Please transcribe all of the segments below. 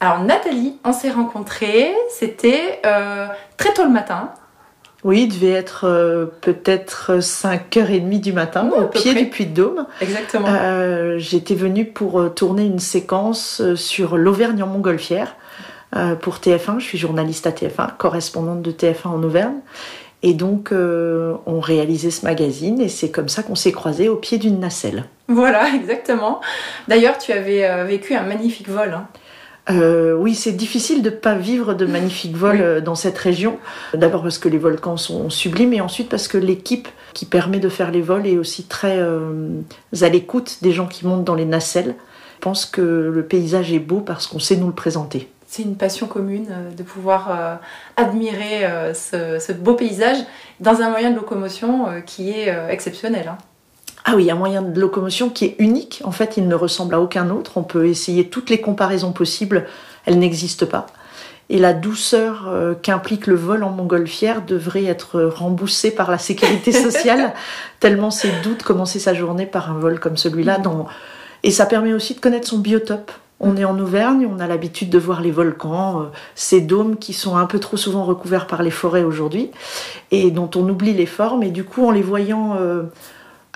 Alors Nathalie, on s'est rencontrés, c'était euh, très tôt le matin. Oui, il devait être euh, peut-être 5h30 du matin, au pied près. du Puy de Dôme. Exactement. Euh, J'étais venue pour tourner une séquence sur l'Auvergne en Montgolfière pour TF1. Je suis journaliste à TF1, correspondante de TF1 en Auvergne. Et donc, euh, on réalisait ce magazine et c'est comme ça qu'on s'est croisés au pied d'une nacelle. Voilà, exactement. D'ailleurs, tu avais euh, vécu un magnifique vol. hein. Euh, oui, c'est difficile de ne pas vivre de magnifiques vols Oui. euh, dans cette région. D'abord parce que les volcans sont sublimes et ensuite parce que l'équipe qui permet de faire les vols est aussi très euh, à l'écoute des gens qui montent dans les nacelles. Je pense que le paysage est beau parce qu'on sait nous le présenter. C'est une passion commune de pouvoir euh, admirer ce, ce beau paysage dans un moyen de locomotion qui est exceptionnel. hein. Ah oui, un moyen de locomotion qui est unique. En fait, il ne ressemble à aucun autre. On peut essayer toutes les comparaisons possibles. Elles n'existent pas. Et la douceur euh, qu'implique le vol en montgolfière devrait être remboursée par la sécurité sociale, tellement c'est doux de commencer sa journée par un vol comme celui-là. Dans... Et ça permet aussi de connaître son biotope. On est en Auvergne, on a l'habitude de voir les volcans, euh, ces dômes qui sont un peu trop souvent recouverts par les forêts aujourd'hui, et dont on oublie les formes. Et du coup, en les voyant euh,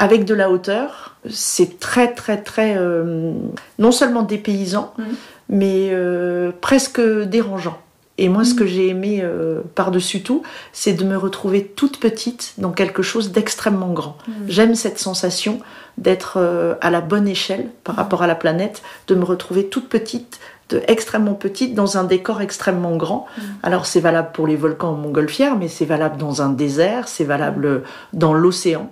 avec de la hauteur, c'est très très très euh, non seulement dépaysant, Mhm. mais euh, presque dérangeant. Et moi, ce Mhm. que j'ai aimé euh, par-dessus tout, c'est de me retrouver toute petite dans quelque chose d'extrêmement grand. J'aime cette sensation d'être à la bonne échelle par rapport à la planète, de me retrouver toute petite, de extrêmement petite dans un décor extrêmement grand. Alors c'est valable pour les volcans en montgolfière, mais c'est valable dans un désert, c'est valable dans l'océan.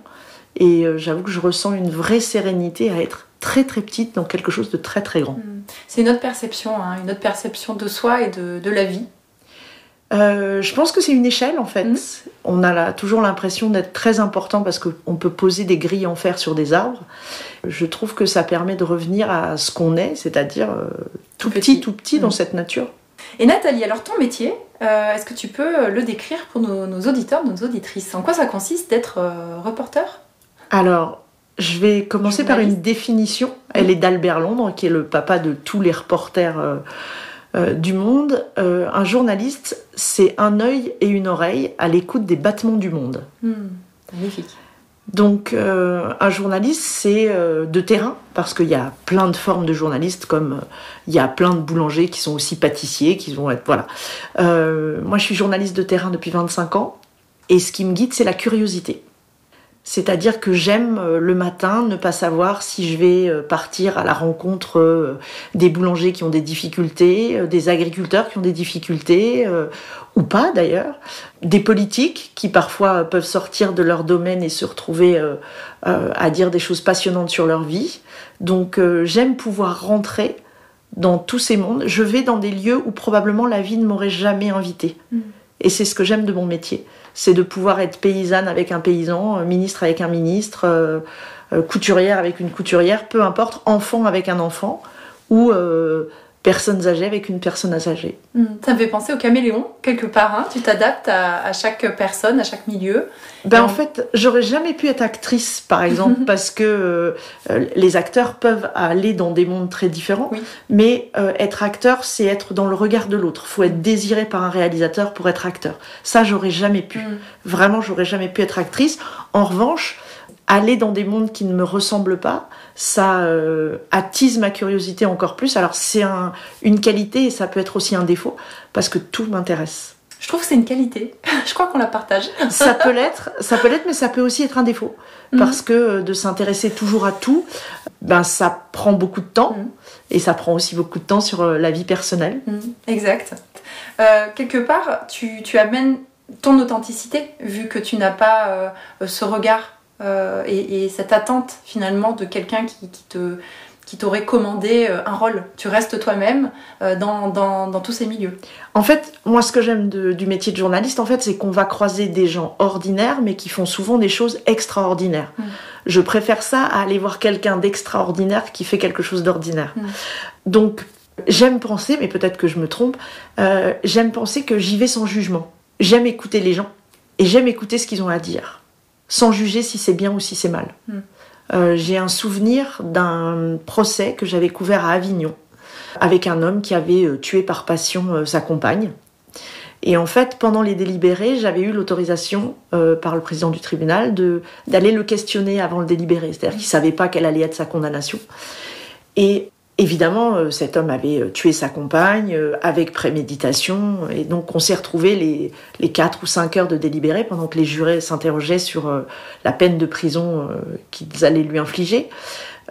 Et euh, j'avoue que je ressens une vraie sérénité à être très très petite dans quelque chose de très très grand. Mm. C'est une autre perception, hein, une autre perception de soi et de, de la vie. Euh, je pense que c'est une échelle en fait. Mhm. On a là, toujours l'impression d'être très important parce qu'on peut poser des grilles en fer sur des arbres. Je trouve que ça permet de revenir à ce qu'on est, c'est-à-dire euh, tout, Tout petit, petit. tout petit dans Mhm. cette nature. Et Nathalie, alors ton métier, euh, est-ce que tu peux le décrire pour nos, nos auditeurs, nos auditrices? En quoi ça consiste d'être reporter? Alors, je vais commencer par une définition. Elle est d'Albert Londres, qui est le papa de tous les reporters euh, euh, du monde. Euh, un journaliste, c'est un œil et une oreille à l'écoute des battements du monde. Hmm, Magnifique. Donc, un journaliste, c'est de terrain, parce qu'il y a plein de formes de journalistes, comme il y a plein de boulangers qui sont aussi pâtissiers, qui vont être. Voilà. Moi, je suis journaliste de terrain depuis 25 ans, et ce qui me guide, c'est la curiosité. C'est-à-dire que j'aime euh, le matin ne pas savoir si je vais euh, partir à la rencontre euh, des boulangers qui ont des difficultés, des agriculteurs qui ont des difficultés, ou pas d'ailleurs, des politiques qui parfois peuvent sortir de leur domaine et se retrouver à dire des choses passionnantes sur leur vie. Donc j'aime pouvoir rentrer dans tous ces mondes. Je vais dans des lieux où probablement la vie ne m'aurait jamais invité. Mm. Et c'est ce que j'aime de mon métier. C'est de pouvoir être paysanne avec un paysan, euh, ministre avec un ministre, euh, euh, couturière avec une couturière, peu importe, enfant avec un enfant, ou personnes âgées avec une personne âgée. Hmm, Ça me fait penser au caméléon, quelque part. hein. Tu t'adaptes à, à chaque personne, à chaque milieu. Ben en fait, j'aurais jamais pu être actrice, par exemple, parce que euh, les acteurs peuvent aller dans des mondes très différents. Oui. Mais euh, être acteur, c'est être dans le regard de l'autre. Faut être désiré par un réalisateur pour être acteur. Ça, j'aurais jamais pu. Hmm. Vraiment, j'aurais jamais pu être actrice. En revanche, aller dans des mondes qui ne me ressemblent pas, ça euh, attise ma curiosité encore plus. Alors c'est un- une qualité et ça peut être aussi un défaut parce que tout m'intéresse. Je trouve que c'est une qualité. Je crois qu'on la partage. Ça peut l'être, ça peut l'être, mais ça peut aussi être un défaut Mhm. parce que euh, de s'intéresser toujours à tout, ben ça prend beaucoup de temps Mhm. et ça prend aussi beaucoup de temps sur euh, la vie personnelle. Hmm, Exact. Euh, quelque part, tu, tu amènes ton authenticité, vu que tu n'as pas euh, ce regard euh, et, et cette attente finalement de quelqu'un qui, qui te, qui t'aurait commandé euh, un rôle. Tu restes toi-même euh, dans, dans, dans, tous ces milieux. En fait, moi, ce que j'aime du métier de journaliste, en fait, c'est qu'on va croiser des gens ordinaires, mais qui font souvent des choses extraordinaires. Mm. Je préfère ça à aller voir quelqu'un d'extraordinaire qui fait quelque chose d'ordinaire. Mm. Donc, j'aime penser, mais peut-être que je me trompe, euh, j'aime penser que j'y vais sans jugement. J'aime écouter les gens et j'aime écouter ce qu'ils ont à dire, sans juger si c'est bien ou si c'est mal. Mm. Euh, j'ai un souvenir d'un procès que j'avais couvert à Avignon avec un homme qui avait euh, tué par passion euh, sa compagne. Et en fait, pendant les délibérés, j'avais eu l'autorisation par le président du tribunal d'aller le questionner avant le délibéré. C'est-à-dire qu'il ne savait pas quelle allait être sa condamnation. Et Évidemment, euh, cet homme avait euh, tué sa compagne euh, avec préméditation, et donc on s'est retrouvé les, les 4 ou 5 heures de délibéré pendant que les jurés s'interrogeaient sur la peine de prison qu'ils allaient lui infliger.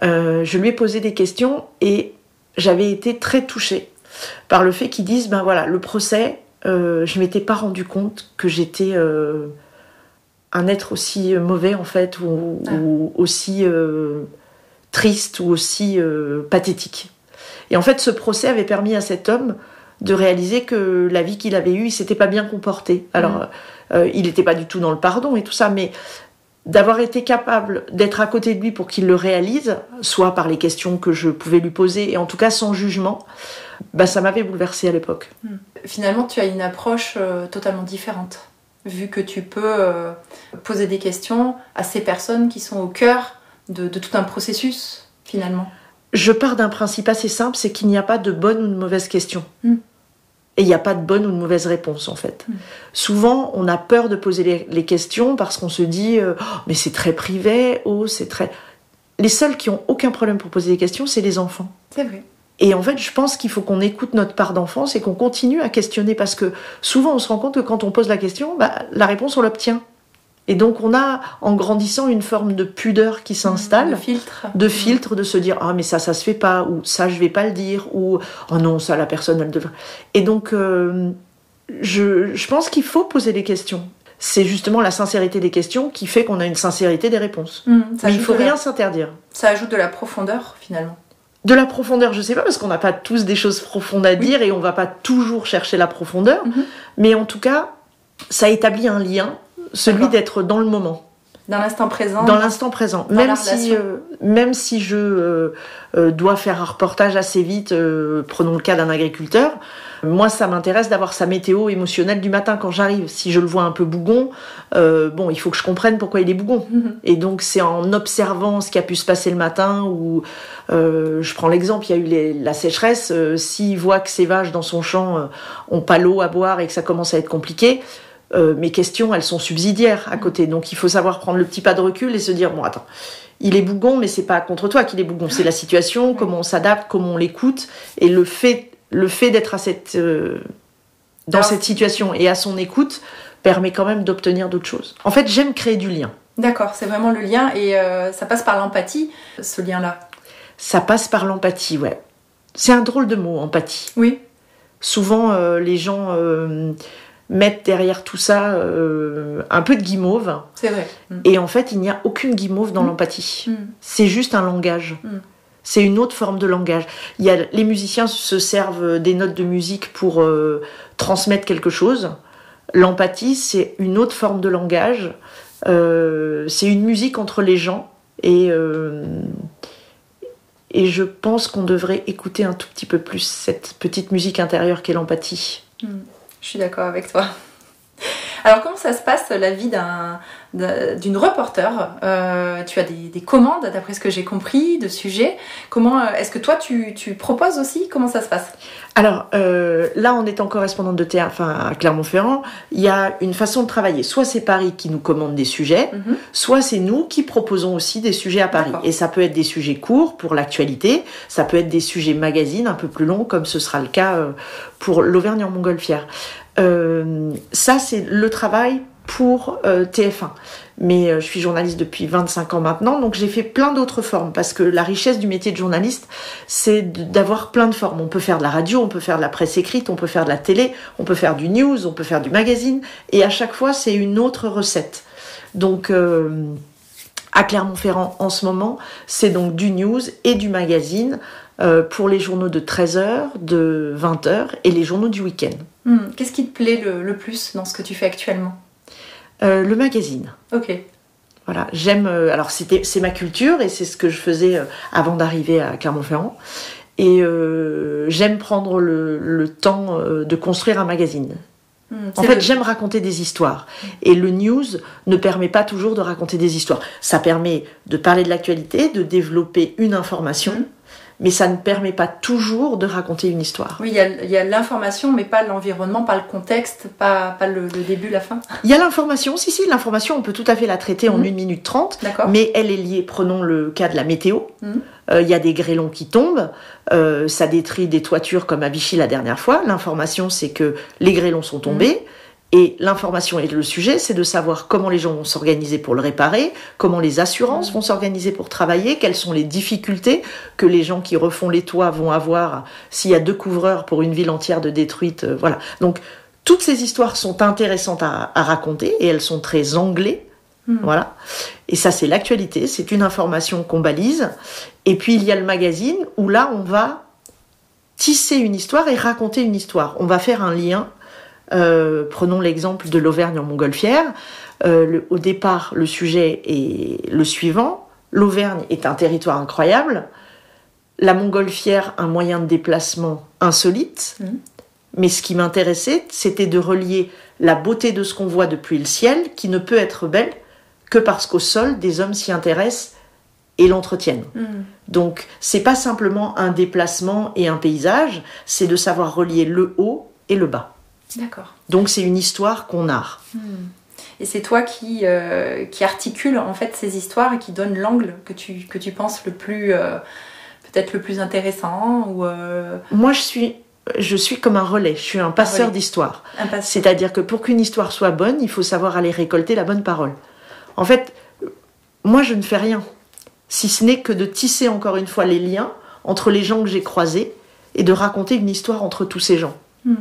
je lui ai posé des questions et j'avais été très touchée par le fait qu'ils disent ben voilà, le procès, je m'étais pas rendu compte que j'étais un être aussi mauvais en fait, ou, ah. ou aussi triste ou aussi euh, pathétique. Et en fait, ce procès avait permis à cet homme de réaliser que la vie qu'il avait eue, il s'était pas bien comporté. Alors, mm. euh, il n'était pas du tout dans le pardon et tout ça, mais d'avoir été capable d'être à côté de lui pour qu'il le réalise, soit par les questions que je pouvais lui poser, et en tout cas sans jugement, bah, ça m'avait bouleversé à l'époque. Mm. Finalement, tu as une approche euh, totalement différente, vu que tu peux poser des questions à ces personnes qui sont au cœur de, tout un processus finalement Je pars d'un principe assez simple, c'est qu'il n'y a pas de bonne ou de mauvaise question. Hmm. Et il n'y a pas de bonne ou de mauvaise réponse en fait. Hmm. Souvent, on a peur de poser les, questions parce qu'on se dit euh, oh, mais c'est très privé, oh c'est très. Les seuls qui ont aucun problème pour poser des questions, c'est les enfants. C'est vrai. Et en fait, je pense qu'il faut qu'on écoute notre part d'enfance et qu'on continue à questionner parce que souvent on se rend compte que quand on pose la question, bah, la réponse on l'obtient. Et donc on a, en grandissant, une forme de pudeur qui s'installe, de filtre, de filtre, de se dire ah mais ça ça se fait pas ou ça je vais pas le dire ou oh non ça la personne elle devrait. Et donc euh, je, je pense qu'il faut poser des questions. C'est justement la sincérité des questions qui fait qu'on a une sincérité des réponses. Mmh, mais il faut rien s'interdire. Ça ajoute de la profondeur finalement. De la profondeur, je sais pas, parce qu'on n'a pas tous des choses profondes à dire et on va pas toujours chercher la profondeur. Mmh. Mais en tout cas, ça établit un lien celui d'être dans le moment. Dans l'instant présent. Dans l'instant présent. Même si, euh, même si je euh, euh, dois faire un reportage assez vite, prenons le cas d'un agriculteur, moi ça m'intéresse d'avoir sa météo émotionnelle du matin quand j'arrive. Si je le vois un peu bougon, bon, il faut que je comprenne pourquoi il est bougon. Mhm. Et donc c'est en observant ce qui a pu se passer le matin ou je prends l'exemple, il y a eu la sécheresse, s'il voit que ses vaches dans son champ ont pas l'eau à boire et que ça commence à être compliqué, euh, mes questions, elles sont subsidiaires à côté. Donc il faut savoir prendre le petit pas de recul et se dire bon attends, il est bougon, mais c'est pas contre toi qu'il est bougon, c'est la situation, comment on s'adapte, comment on l'écoute et le fait, le fait d'être à cette euh, dans cette situation et à son écoute permet quand même d'obtenir d'autres choses. En fait, j'aime créer du lien. D'accord, c'est vraiment le lien et euh, ça passe par l'empathie, ce lien-là. Ça passe par l'empathie, ouais. C'est un drôle de mot, empathie. Oui. Souvent, les gens mettre derrière tout ça euh, un peu de guimauve. C'est vrai. Mm. Et en fait, il n'y a aucune guimauve dans mm. l'empathie. Mm. C'est juste un langage. C'est une autre forme de langage. Il y a, les musiciens se servent des notes de musique pour euh, transmettre quelque chose. L'empathie, c'est une autre forme de langage. Euh, c'est une musique entre les gens. Et, et je pense qu'on devrait écouter un tout petit peu plus cette petite musique intérieure qu'est l'empathie. Je suis d'accord avec toi. Alors comment ça se passe la vie d'une reporter euh, Tu as des, commandes, d'après ce que j'ai compris, de sujets. Comment euh, est-ce que toi tu, proposes aussi? Comment ça se passe? Alors euh, là, on est en correspondante de théâtre, enfin à Clermont-Ferrand. Il y a une façon de travailler. Soit c'est Paris qui nous commande des sujets, mhm. soit c'est nous qui proposons aussi des sujets à Paris. Et ça peut être des sujets courts pour l'actualité, ça peut être des sujets magazines un peu plus longs, comme ce sera le cas pour l'Auvergne en Montgolfière. Euh, ça, c'est le travail pour euh, TF1. Mais euh, je suis journaliste depuis 25 ans maintenant, donc j'ai fait plein d'autres formes, parce que la richesse du métier de journaliste, c'est d'avoir plein de formes. On peut faire de la radio, on peut faire de la presse écrite, on peut faire de la télé, on peut faire du news, on peut faire du magazine, et à chaque fois, c'est une autre recette. Donc, à Clermont-Ferrand en ce moment, c'est donc du news et du magazine euh, pour les journaux de 13h, de 20h et les journaux du week-end. Hmm. Qu'est-ce qui te plaît le, plus dans ce que tu fais actuellement? Euh, Le magazine. Ok. Voilà, j'aime. Euh, alors, c'était, c'est ma culture et c'est ce que je faisais avant d'arriver à Clermont-Ferrand. Et j'aime prendre le temps de construire un magazine. Hmm, en fait, j'aime raconter des histoires. Et le news ne permet pas toujours de raconter des histoires. Ça permet de parler de l'actualité, de développer une information. Hmm mais ça ne permet pas toujours de raconter une histoire. Oui, il y a, l'information, mais pas l'environnement, pas le contexte, pas, pas le, début, la fin. Il y a l'information, si, si, l'information, on peut tout à fait la traiter en 1 mhm. minute 30, mais elle est liée, prenons le cas de la météo, mhm. euh, il y a des grêlons qui tombent, euh, ça détruit des toitures comme à Vichy la dernière fois. L'information, c'est que les grêlons sont tombés. Mhm. Et l'information et le sujet, c'est de savoir comment les gens vont s'organiser pour le réparer, comment les assurances vont s'organiser pour travailler, quelles sont les difficultés que les gens qui refont les toits vont avoir s'il y a deux couvreurs pour une ville entière de détruite. Euh, voilà. Donc, toutes ces histoires sont intéressantes à, raconter et elles sont très anglais. Hmm. Voilà. Et ça, c'est l'actualité, c'est une information qu'on balise. Et puis, il y a le magazine où là, on va tisser une histoire et raconter une histoire. On va faire un lien euh, prenons l'exemple de l'Auvergne en montgolfière. Euh, au départ, le sujet est le suivant. L'Auvergne est un territoire incroyable. La montgolfière, un moyen de déplacement insolite. Mmh. Mais ce qui m'intéressait, c'était de relier la beauté de ce qu'on voit depuis le ciel, qui ne peut être belle que parce qu'au sol, des hommes s'y intéressent et l'entretiennent. Mmh. Donc, c'est pas simplement un déplacement et un paysage, c'est de savoir relier le haut et le bas. D'accord. Donc c'est une histoire qu'on a. Hmm. Et c'est toi qui, euh, qui articule en fait ces histoires et qui donne l'angle que tu, que tu penses le plus euh, peut-être le plus intéressant ou euh, Moi je suis je suis comme un relais, je suis un passeur d'histoire. C'est-à-dire que pour qu'une histoire soit bonne, il faut savoir aller récolter la bonne parole. En fait, moi je ne fais rien, si ce n'est que de tisser encore une fois les liens entre les gens que j'ai croisés et de raconter une histoire entre tous ces gens. Hmm,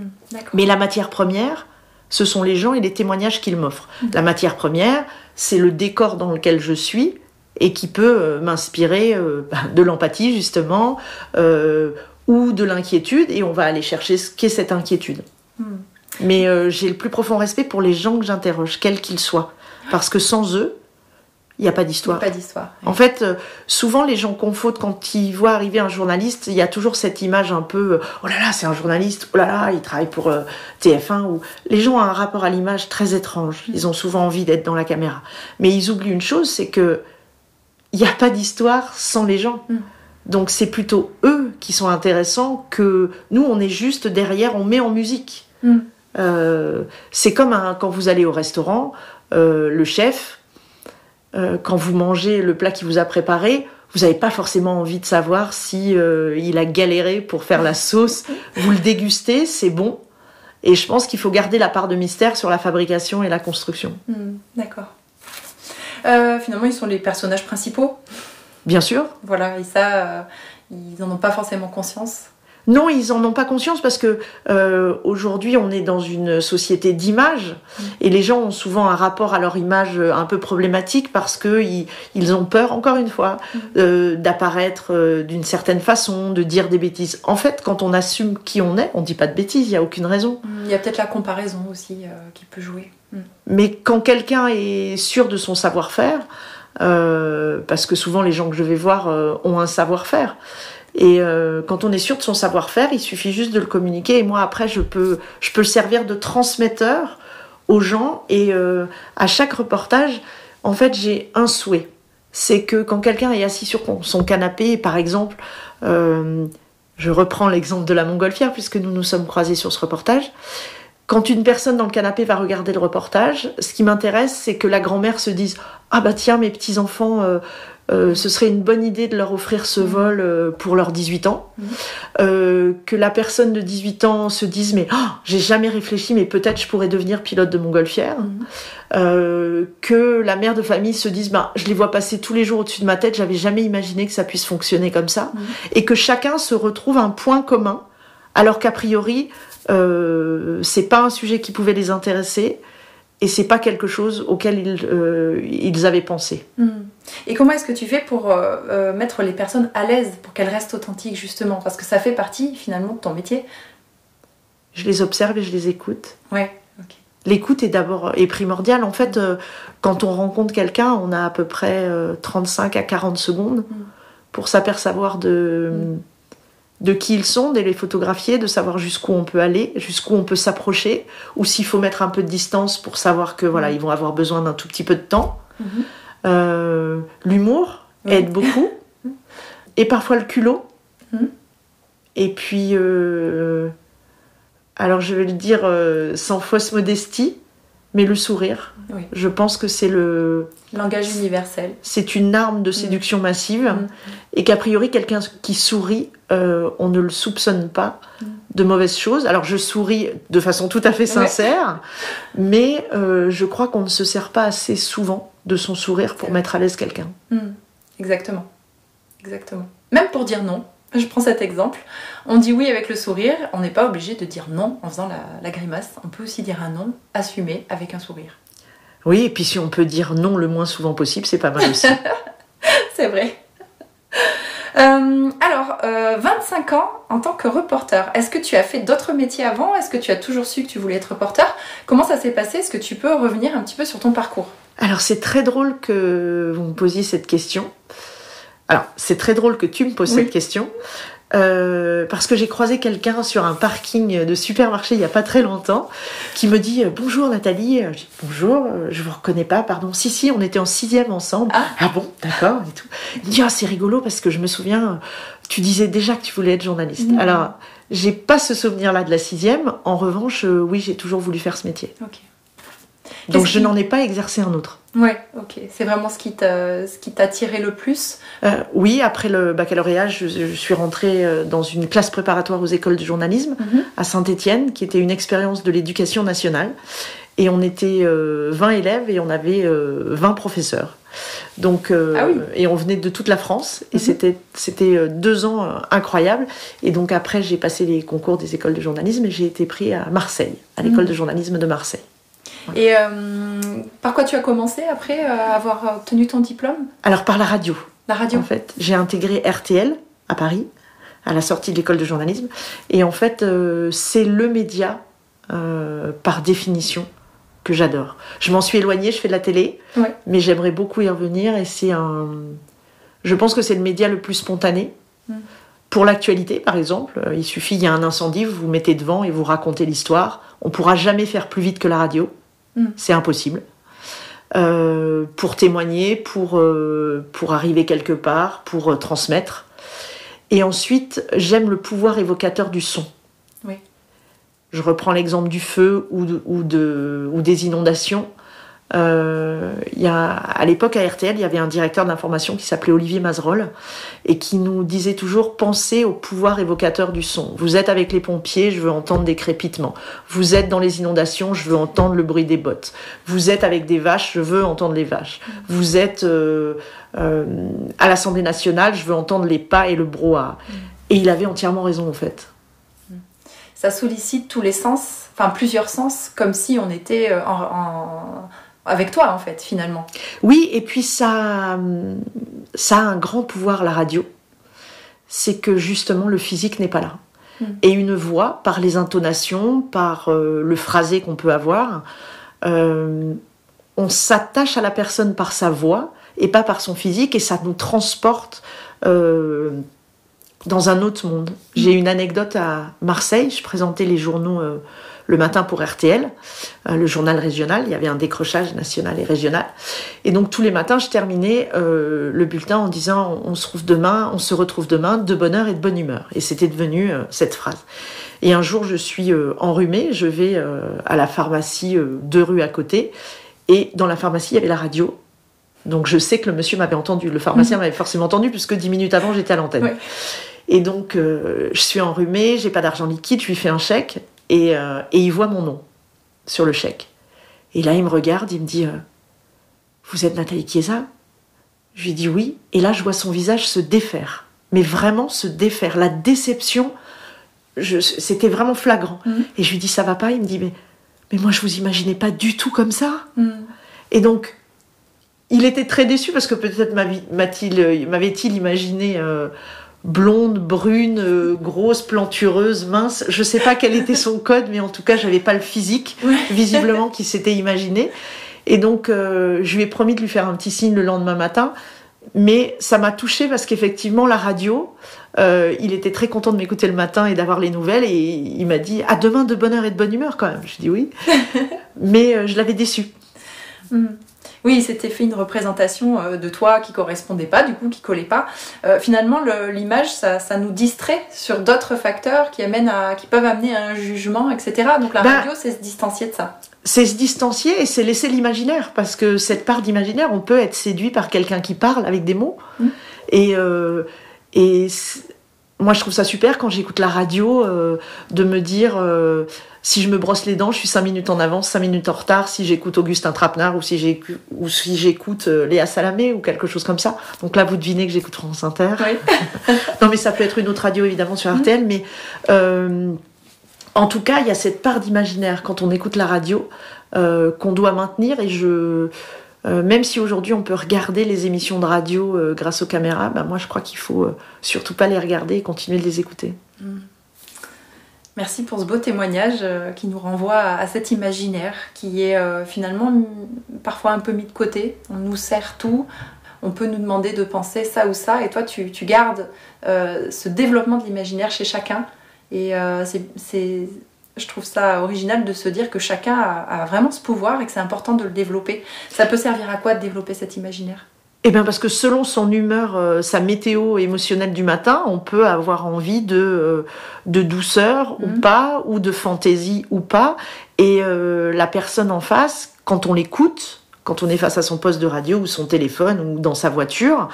Mais la matière première, ce sont les gens et les témoignages qu'ils m'offrent. La matière première, c'est le décor dans lequel je suis et qui peut euh, m'inspirer euh, de l'empathie justement euh, ou de l'inquiétude et on va aller chercher ce qu'est cette inquiétude. Hmm. Mais j'ai le plus profond respect pour les gens que j'interroge, quels qu'ils soient, parce que sans eux, il n'y a pas d'histoire. Pas d'histoire. En fait, euh, souvent les gens confondent quand ils voient arriver un journaliste, il y a toujours cette image un peu euh, oh là là, c'est un journaliste, oh là là, il travaille pour euh, TF1 ou les gens ont un rapport à l'image très étrange. Mm. Ils ont souvent envie d'être dans la caméra. Mais ils oublient une chose, c'est que il n'y a pas d'histoire sans les gens. Mm. Donc c'est plutôt eux qui sont intéressants que nous, on est juste derrière, on met en musique. Mm. c'est comme quand vous allez au restaurant, le chef, euh, quand vous mangez le plat qu'il vous a préparé, vous n'avez pas forcément envie de savoir si euh, il a galéré pour faire la sauce. Vous le dégustez, c'est bon. Et je pense qu'il faut garder la part de mystère sur la fabrication et la construction. Hmm, d'accord. Euh, finalement, ils sont les personnages principaux. Bien sûr. Voilà, et ça, ils n'en ont pas forcément conscience. Non, ils en ont pas conscience parce que euh, aujourd'hui on est dans une société d'image mm. et les gens ont souvent un rapport à leur image un peu problématique parce que ils, ont peur, encore une fois, mm. euh, d'apparaître euh, d'une certaine façon, de dire des bêtises. En fait, quand on assume qui on est, on dit pas de bêtises, il y a aucune raison. Mm. Il y a peut-être la comparaison aussi qui peut jouer. Mais quand quelqu'un est sûr de son savoir-faire, parce que souvent les gens que je vais voir ont un savoir-faire. Et euh, quand on est sûr de son savoir-faire, il suffit juste de le communiquer. Et moi, après, je peux, je peux servir de transmetteur aux gens. Et euh, à chaque reportage, en fait, j'ai un souhait. C'est que quand quelqu'un est assis sur son canapé, par exemple, euh, je reprends l'exemple de la montgolfière, puisque nous nous sommes croisés sur ce reportage. Quand une personne dans le canapé va regarder le reportage, ce qui m'intéresse, c'est que la grand-mère se dise Ah bah tiens, mes petits-enfants, euh, ce serait une bonne idée de leur offrir ce mmh. vol euh, pour leurs 18 ans. Mmh. Euh, que la personne de 18 ans se dise mais oh, j'ai jamais réfléchi mais peut-être je pourrais devenir pilote de montgolfière. Mmh. que la mère de famille se dise bah, je les vois passer tous les jours au-dessus de ma tête, j'avais jamais imaginé que ça puisse fonctionner comme ça. Et que chacun se retrouve un point commun alors qu'a priori c'est pas un sujet qui pouvait les intéresser et c'est pas quelque chose auquel ils, euh, ils avaient pensé. Hmm. Et comment est-ce que tu fais pour euh, euh, mettre les personnes à l'aise, pour qu'elles restent authentiques justement? Parce que ça fait partie finalement de ton métier. Je les observe et je les écoute. Ouais. L'écoute est d'abord est primordiale. En fait, euh, quand on rencontre quelqu'un, on a à peu près euh, 35 à 40 secondes Mm. pour s'apercevoir de, de qui ils sont, de les photographier, de savoir jusqu'où on peut aller, jusqu'où on peut s'approcher, ou s'il faut mettre un peu de distance pour savoir que voilà, Mm. ils vont avoir besoin d'un tout petit peu de temps. Mhm. Euh, L'humour Oui. aide beaucoup, et parfois le culot. Mm. Et puis, euh, alors je vais le dire euh, sans fausse modestie, mais le sourire. Oui. Je pense que c'est le, Langage universel. c'est une arme de séduction massive, Mm. et qu'a priori quelqu'un qui sourit, euh, on ne le soupçonne pas de mauvaises choses. Alors je souris de façon tout à fait sincère, mais euh, je crois qu'on ne se sert pas assez souvent de son sourire pour mettre à l'aise quelqu'un. Exactement. Exactement. Même pour dire non. Je prends cet exemple. On dit oui avec le sourire, on n'est pas obligé de dire non en faisant la, la grimace. On peut aussi dire un non assumé avec un sourire. Oui, et puis si on peut dire non le moins souvent possible, c'est pas mal aussi. C'est vrai. Euh, alors, euh, 25 ans en tant que reporter. Est-ce que tu as fait d'autres métiers avant? Est-ce que tu as toujours su que tu voulais être reporter? Comment ça s'est passé? Est-ce que tu peux revenir un petit peu sur ton parcours? Alors c'est très drôle que vous me posiez cette question. Alors c'est très drôle que tu me poses Oui. cette question. euh, parce que j'ai croisé quelqu'un sur un parking de supermarché il y a pas très longtemps qui me dit euh, bonjour Nathalie je dis, bonjour euh, je vous reconnais pas pardon si si on était en sixième ensemble Ah. bon d'accord et tout il me dit ah c'est rigolo parce que je me souviens tu disais déjà que tu voulais être journaliste Mhm. alors j'ai pas ce souvenir là de la sixième en revanche oui j'ai toujours voulu faire ce métier donc je n'en ai pas exercé un autre Ouais, ok. C'est vraiment ce qui t'a ce qui t'a tiré le plus? Euh, oui, après le baccalauréat, je, je suis rentrée euh, dans une classe préparatoire aux écoles de journalisme Mhm. à Saint-Étienne, qui était une expérience de l'éducation nationale. Et on était euh, 20 élèves et on avait euh, 20 professeurs. Donc, euh, Ah oui. Et on venait de toute la France. Et Mhm. c'était, c'était deux ans incroyables. Et donc après, j'ai passé les concours des écoles de journalisme et j'ai été pris à Marseille, à l'école Mhm. de journalisme de Marseille. Et euh, par quoi tu as commencé après euh, avoir obtenu ton diplôme? Alors par la radio. La radio En fait, j'ai intégré RTL à Paris à la sortie de l'école de journalisme. Et en fait, euh, c'est le média euh, par définition que j'adore. Je m'en suis éloignée, je fais de la télé, Ouais. mais j'aimerais beaucoup y revenir. Et c'est un. Je pense que c'est le média le plus spontané. Mm. Pour l'actualité, par exemple, il suffit, il y a un incendie, vous vous mettez devant et vous racontez l'histoire. On pourra jamais faire plus vite que la radio. Mm. C'est impossible. Euh, pour témoigner, pour, euh, pour arriver quelque part, pour euh, transmettre. Et ensuite, j'aime le pouvoir évocateur du son. Oui. Je reprends l'exemple du feu ou, de- ou, de, ou des inondations. Euh, y a, à l'époque, à RTL, il y avait un directeur d'information qui s'appelait Olivier Mazerolle et qui nous disait toujours pensez au pouvoir évocateur du son. Vous êtes avec les pompiers, je veux entendre des crépitements. Vous êtes dans les inondations, je veux entendre le bruit des bottes. Vous êtes avec des vaches, je veux entendre les vaches. Vous êtes euh, euh, à l'Assemblée nationale, je veux entendre les pas et le brouhaha. Et il avait entièrement raison en fait. Ça sollicite tous les sens, enfin plusieurs sens, comme si on était euh, en- avec toi en fait finalement. Oui, et puis ça, ça a un grand pouvoir, la radio. C'est que justement, le physique n'est pas là. Mm. Et une voix, par les intonations, par euh, le phrasé qu'on peut avoir, euh, on s'attache à la personne par sa voix et pas par son physique, et ça nous transporte euh, dans un autre monde. J'ai une anecdote à Marseille, je présentais les journaux le matin pour RTL, euh, le journal régional, il y avait un décrochage national et régional. Et donc tous les matins, je terminais euh, le bulletin en disant on, se retrouve demain, on se retrouve demain de bonne heure et de bonne humeur. Et c'était devenu euh, cette phrase. Et un jour, je suis euh, enrhumée, je vais à la pharmacie deux rues à côté, et dans la pharmacie, il y avait la radio. Donc je sais que le monsieur m'avait entendu, le pharmacien m'avait forcément entendu, puisque dix minutes avant, j'étais à l'antenne. Et donc, euh, je suis enrhumée, j'ai pas d'argent liquide, je lui fais un chèque, et, euh, et il voit mon nom sur le chèque. Et là, il me regarde, il me dit euh, Vous êtes Nathalie Chiesa? Je lui dis oui. Et là, je vois son visage se défaire. Mais vraiment se défaire. La déception, c'était vraiment flagrant. Mhm. Et je lui dis Ça va pas? Il me dit Mais mais moi je vous imaginais pas du tout comme ça. Mm. Et donc, il était très déçu parce que peut-être m'a-t-il- m'avait-il imaginé euh, blonde, brune, euh, grosse, plantureuse, mince. Je sais pas quel était son code, mais en tout cas, j'avais pas le physique Ouais. visiblement qu'il s'était imaginé. Et donc, euh, je lui ai promis de lui faire un petit signe le lendemain matin. Mais ça m'a touchée parce qu'effectivement, la radio, euh, il était très content de m'écouter le matin et d'avoir les nouvelles. Et il m'a dit À demain de bonne heure et de bonne humeur, quand même. Je dis oui. mais je l'avais déçu. Mm. Oui, il s'était fait une représentation euh, de toi qui correspondait pas, du coup, qui collait pas. Euh, finalement, le- l'image, ça, ça nous distrait sur d'autres facteurs qui amènent à, qui peuvent amener à un jugement, etc. Donc la Ben, radio, c'est se distancier de ça. c'est se distancier et c'est laisser l'imaginaire parce que cette part d'imaginaire, on peut être séduit par quelqu'un qui parle avec des mots. Mm. Et, euh, et moi, je trouve ça super quand j'écoute la radio euh, de me dire si je me brosse les dents, je suis 5 minutes en avance, 5 minutes en retard. Si j'écoute Augustin Trapenard ou si j'écoute, ou si j'écoute euh, Léa Salamé ou quelque chose comme ça. Donc là, vous devinez que j'écoute France Inter. Oui. Non, mais ça peut être une autre radio évidemment sur Mhm. RTL, mais euh, en tout cas, il y a cette part d'imaginaire quand on écoute la radio euh, qu'on doit maintenir. Et je, euh, même si aujourd'hui on peut regarder les émissions de radio euh, grâce aux caméras, ben moi je crois qu'il faut surtout pas les regarder et continuer de les écouter. Merci pour ce beau témoignage euh, qui nous renvoie à, cet imaginaire qui est euh, finalement parfois un peu mis de côté. On nous sert tout. On peut nous demander de penser ça ou ça, et toi tu, gardes euh, ce développement de l'imaginaire chez chacun. Et je trouve ça original de se dire que chacun a, a vraiment ce pouvoir et que c'est important de le développer. Ça peut servir à quoi de développer cet imaginaire? Eh bien parce que selon son humeur, euh, sa météo émotionnelle du matin, on peut avoir envie de, euh, de douceur ou Mhm. pas, ou de fantaisie ou pas. Et euh, la personne en face, quand on l'écoute, quand on est face à son poste de radio ou son téléphone ou dans sa voiture,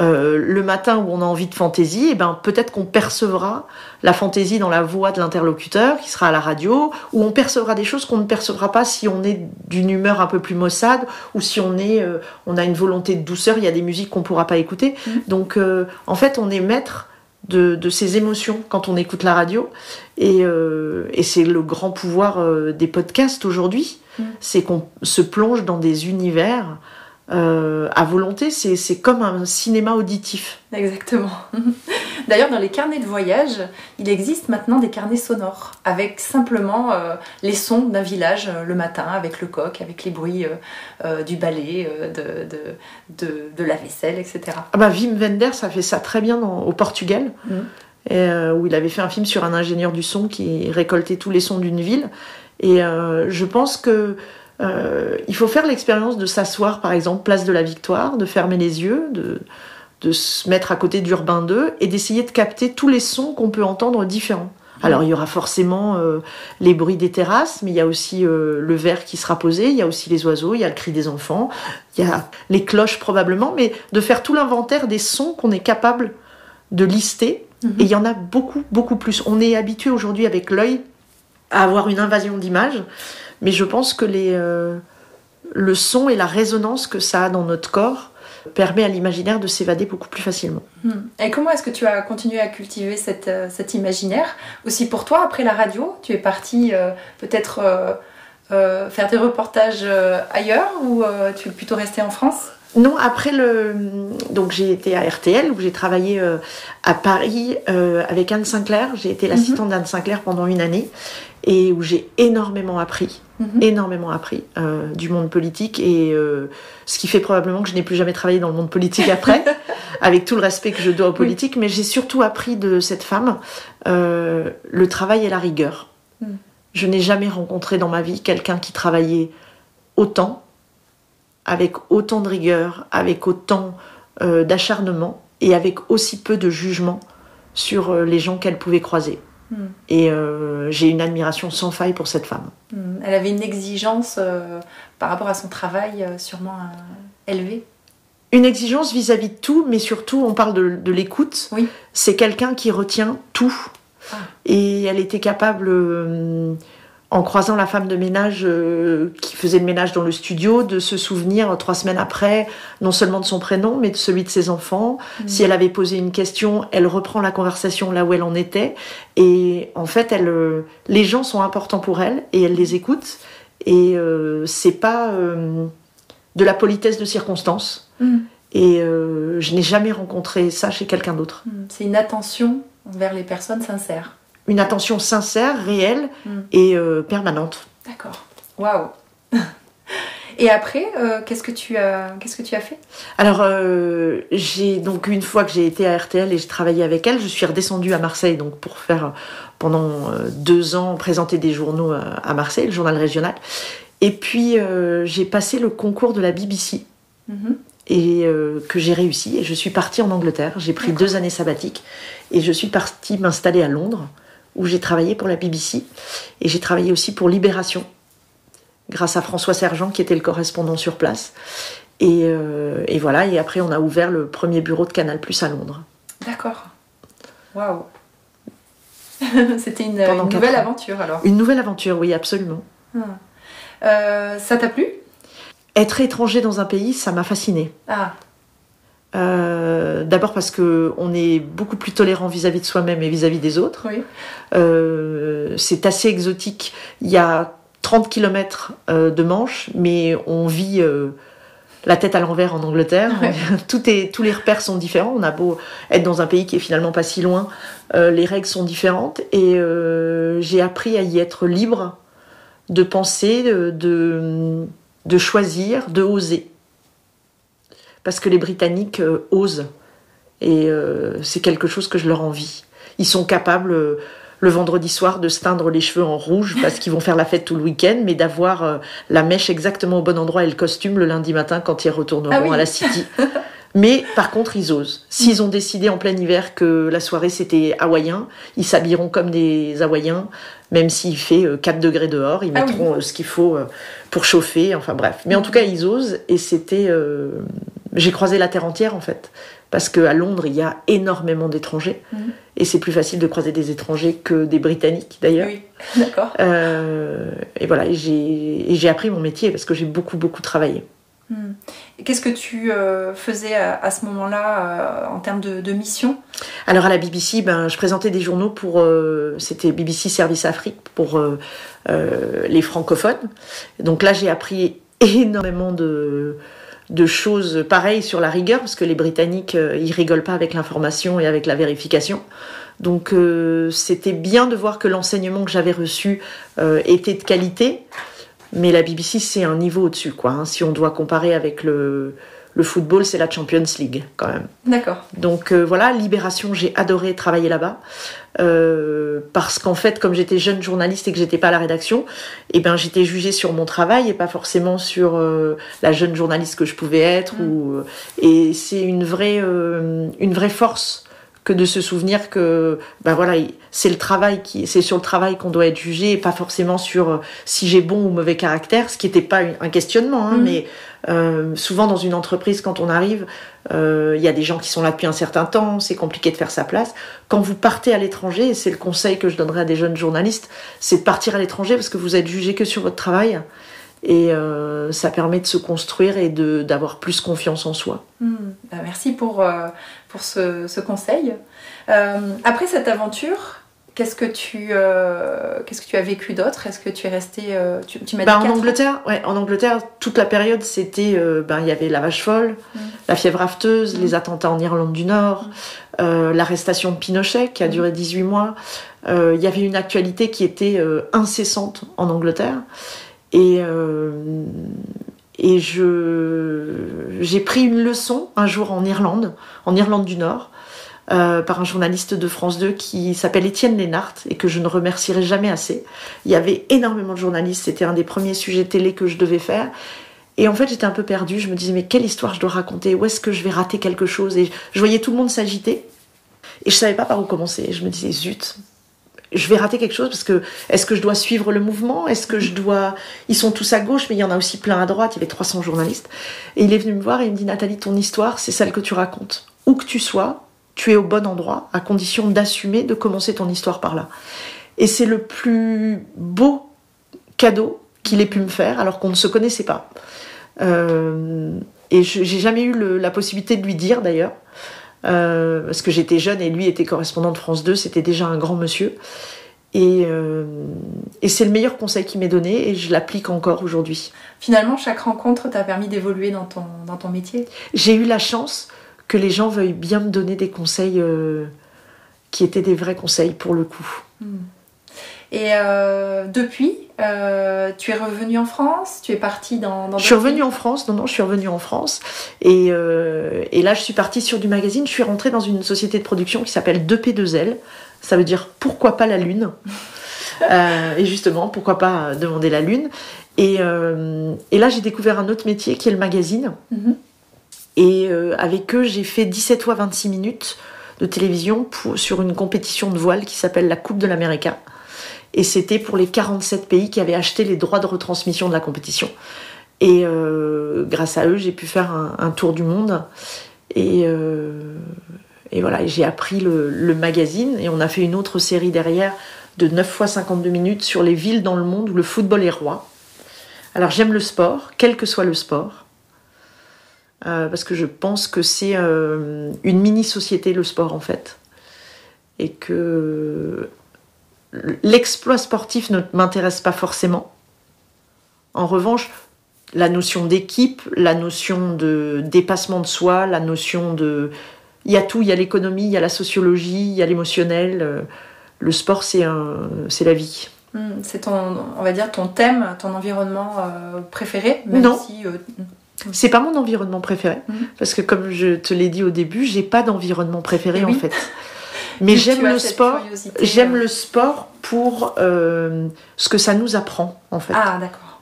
euh, le matin où on a envie de fantaisie, eh ben, peut-être qu'on percevra la fantaisie dans la voix de l'interlocuteur qui sera à la radio, ou on percevra des choses qu'on ne percevra pas si on est d'une humeur un peu plus maussade ou si on est euh, on a une volonté de douceur, il y a des musiques qu'on pourra pas écouter. Mhm. Donc euh, en fait, on est maître de, de ses émotions quand on écoute la radio. Et, euh, et c'est le grand pouvoir euh, des podcasts aujourd'hui, Mhm. c'est qu'on se plonge dans des univers euh, à volonté. C'est comme un cinéma auditif. Exactement. D'ailleurs, dans les carnets de voyage, il existe maintenant des carnets sonores avec simplement euh, les sons d'un village euh, le matin, avec le coq, avec les bruits du balai, de, de, de, de la vaisselle, etc. Ah bah Wim Wenders a fait ça très bien dans- au Portugal, et, euh, où il avait fait un film sur un ingénieur du son qui récoltait tous les sons d'une ville. Et je pense que euh, il faut faire l'expérience de s'asseoir, par exemple, place de la Victoire, de fermer les yeux, de, de se mettre à côté d'Urbain 2 et d'essayer de capter tous les sons qu'on peut entendre différents. Alors il y aura forcément euh, les bruits des terrasses, mais il y a aussi euh, le verre qui sera posé, il y a aussi les oiseaux, il y a le cri des enfants, il y a les cloches probablement, mais de faire tout l'inventaire des sons qu'on est capable de lister. Mhm. Et il y en a beaucoup, beaucoup plus. On est habitué aujourd'hui avec l'œil à avoir une invasion d'images, mais je pense que euh, le son et la résonance que ça a dans notre corps permet à l'imaginaire de s'évader beaucoup plus facilement. Hmm. Et comment est-ce que tu as continué à cultiver euh, cet imaginaire? Aussi pour toi, après la radio, tu es parti euh, peut-être faire des reportages ailleurs ou tu es plutôt resté en France? Non, après le. Donc j'ai été à RTL où j'ai travaillé euh, à Paris euh, avec Anne Sinclair. J'ai été l'assistante d'Anne Sinclair pendant une année et où j'ai énormément appris, Mhm. énormément appris euh, du monde politique et ce qui fait probablement que je n'ai plus jamais travaillé dans le monde politique après, avec tout le respect que je dois aux Oui. politiques. Mais j'ai surtout appris de cette femme le travail et la rigueur. Mm. Je n'ai jamais rencontré dans ma vie quelqu'un qui travaillait autant avec autant de rigueur, avec autant euh, d'acharnement et avec aussi peu de jugement sur euh, les gens qu'elle pouvait croiser. Hmm. Et euh, j'ai une admiration sans faille pour cette femme. Hmm. Elle avait une exigence par rapport à son travail sûrement élevée. Une exigence vis-à-vis de tout, mais surtout, on parle de, de l'écoute. Oui. C'est quelqu'un qui retient tout. Ah. Et elle était capable en croisant la femme de ménage euh, qui faisait le ménage dans le studio, de se souvenir euh, trois semaines après, non seulement de son prénom, mais de celui de ses enfants. Mm. Si elle avait posé une question, elle reprend la conversation là où elle en était. Et en fait, elle, euh, les gens sont importants pour elle et elle les écoute. Et euh, c'est pas de la politesse de circonstance. Mm. Et je n'ai jamais rencontré ça chez quelqu'un d'autre. Mm. C'est une attention envers les personnes sincères. Une attention sincère, réelle Mm. et euh, permanente. D'accord. Waouh. Et après, euh, qu'est-ce que tu as, qu'est-ce que tu as fait? Alors, euh, j'ai donc une fois que j'ai été à RTL et j'ai travaillé avec elle, je suis redescendue à Marseille donc pour faire pendant deux ans présenter des journaux à Marseille, le journal régional. Et puis euh, j'ai passé le concours de la BBC Mhm. et que j'ai réussi et je suis partie en Angleterre. J'ai pris deux années sabbatiques et je suis partie m'installer à Londres où j'ai travaillé pour la BBC et j'ai travaillé aussi pour Libération grâce à François Sergent qui était le correspondant sur place. Et, euh, et voilà, et après on a ouvert le premier bureau de Canal Plus à Londres. D'accord. Waouh. C'était une, nouvelle ans. aventure alors. Une nouvelle aventure, oui, absolument. Ah. Euh, ça t'a plu? Être étranger dans un pays, ça m'a fasciné. Ah, Euh, D'abord parce que on est beaucoup plus tolérant vis-à-vis de soi-même et vis-à-vis des autres. oui. Euh, c'est assez exotique. Il y a 30 km de Manche, mais on vit euh, la tête à l'envers en Angleterre. Ouais. Tout est, tous les repères sont différents. On a beau être dans un pays qui est finalement pas si loin, euh, les règles sont différentes. Et euh, j'ai appris à y être libre de penser, de, de, de choisir, de oser. Parce que les Britanniques euh, osent. Et euh, c'est quelque chose que je leur envie. Ils sont capables, euh, le vendredi soir, de se teindre les cheveux en rouge parce qu'ils vont faire la fête tout le week-end, mais d'avoir la mèche exactement au bon endroit et le costume le lundi matin quand ils retourneront Ah oui. à la City. Mais par contre, ils osent. S'ils ont décidé en plein hiver que la soirée c'était hawaïen, ils s'habilleront comme des hawaïens, même s'il fait euh, 4 degrés dehors, ils Ah oui. mettront ce qu'il faut pour chauffer, enfin bref. Mais en tout cas, ils osent et c'était. J'ai croisé la terre entière en fait. Parce qu'à Londres, il y a énormément d'étrangers. Mhm. Et c'est plus facile de croiser des étrangers que des Britanniques d'ailleurs. Oui, d'accord. Euh, et voilà, j'ai appris mon métier parce que j'ai beaucoup, beaucoup travaillé. Et Qu'est-ce que tu euh, faisais à, à ce moment-là euh, en termes de, de mission? Alors à la BBC, ben, je présentais des journaux pour. C'était BBC Service Afrique pour les francophones. Donc là, j'ai appris énormément de, de choses pareilles sur la rigueur, parce que les Britanniques, euh, ils rigolent pas avec l'information et avec la vérification. Donc euh, c'était bien de voir que l'enseignement que j'avais reçu euh, était de qualité. Mais la BBC, c'est un niveau au-dessus, quoi. hein. Si on doit comparer avec le, le football, c'est la Champions League, quand même. D'accord. Donc euh, voilà, Libération, j'ai adoré travailler là-bas. Euh, parce qu'en fait, comme j'étais jeune journaliste et que j'étais pas à la rédaction, eh ben, j'étais jugée sur mon travail et pas forcément sur euh, la jeune journaliste que je pouvais être. Mm. Ou, et c'est une vraie, une vraie force que de se souvenir que ben voilà, il- c'est le travail qui, c'est sur le travail qu'on doit être jugé et pas forcément sur euh, si j'ai bon ou mauvais caractère, ce qui n'était pas un questionnement, hein, Mm. mais euh, souvent dans une entreprise, quand on arrive, euh, il y a des gens qui sont là depuis un certain temps, c'est compliqué de faire sa place. Quand vous partez à l'étranger, et c'est le conseil que je donnerais à des jeunes journalistes, c'est de partir à l'étranger parce que vous êtes jugé que sur votre travail. Et euh, ça permet de se construire et de- d'avoir plus confiance en soi. Hmm. Bah, merci pour, euh, pour ce, ce conseil. Euh, après cette aventure, qu'est-ce que tu, euh, qu'est-ce que tu as vécu d'autre? Est-ce que tu es resté... euh, tu tu m'as dit Bah, en Angleterre, ouais, en Angleterre, toute la période, c'était, euh, ben, il y avait la vache folle, Mm. la fièvre afteuse, Mm. les attentats en Irlande du Nord, l'arrestation de Pinochet qui a duré 18 mois. Il y avait une actualité qui était incessante en Angleterre. Et, euh, et j'ai pris une leçon un jour en Irlande, en Irlande du Nord, euh, par un journaliste de France 2 qui s'appelle Étienne Lénart et que je ne remercierai jamais assez. Il y avait énormément de journalistes, c'était un des premiers sujets télé que je devais faire. Et en fait, j'étais un peu perdue. Je me disais, mais quelle histoire je dois raconter? Où est-ce que je vais rater quelque chose? Et je voyais tout le monde s'agiter. Et je savais pas par où commencer. Je me disais, zut, je vais rater quelque chose parce que est-ce que je dois suivre le mouvement? Est-ce que je dois. Ils sont tous à gauche, mais il y en a aussi plein à droite. Il y avait 300 journalistes. Et il est venu me voir et il me dit, Nathalie, ton histoire, c'est celle que tu racontes. Où que tu sois, tu es au bon endroit, à condition d'assumer de commencer ton histoire par là. Et c'est le plus beau cadeau qu'il ait pu me faire alors qu'on ne se connaissait pas. Euh, et j'ai jamais eu la possibilité de lui dire d'ailleurs, euh, parce que j'étais jeune et lui était correspondant de France 2, c'était déjà un grand monsieur. Et, euh, et c'est le meilleur conseil qu'il m'ait donné et je l'applique encore aujourd'hui. Finalement, chaque rencontre t'a permis d'évoluer dans ton, dans ton métier? J'ai eu la chance que les gens veuillent bien me donner des conseils qui étaient des vrais conseils pour le coup. Hmm. Et euh, depuis, euh, tu es revenu en France Tu es parti dans, dans Je suis revenue en France, non, non, je suis revenue en France. Et, euh, et, là, je suis partie sur du magazine. Je suis rentrée dans une société de production qui s'appelle 2P2L. Ça veut dire pourquoi pas la Lune Et justement, pourquoi pas demander la Lune et, et, là, j'ai découvert un autre métier qui est le magazine. Mm-hmm. Et avec eux, j'ai fait 17 fois 26 minutes de télévision pour, sur une compétition de voile qui s'appelle la Coupe de l'Amérique. Et c'était pour les 47 pays qui avaient acheté les droits de retransmission de la compétition. Et euh, grâce à eux, j'ai pu faire un, tour du monde. Et, euh, voilà, j'ai appris le, magazine. Et on a fait une autre série derrière de 9 fois 52 minutes sur les villes dans le monde où le football est roi. Alors j'aime le sport, quel que soit le sport. Euh, parce que je pense que c'est une mini-société le sport en fait. Et que l'exploit sportif ne m'intéresse pas forcément. En revanche, la notion d'équipe, la notion de dépassement de soi, la notion de... Il y a tout, il y a l'économie, il y a la sociologie, il y a l'émotionnel. Euh, le sport, c'est la vie. Hmm, c'est ton, on va dire, ton thème, ton environnement préféré, même non. si c'est pas mon environnement préféré. Mhm. Parce que comme je te l'ai dit au début, j'ai pas d'environnement préféré en fait. Mais j'aime le sport. J'aime euh. le sport pour euh, ce que ça nous apprend en fait. Ah d'accord.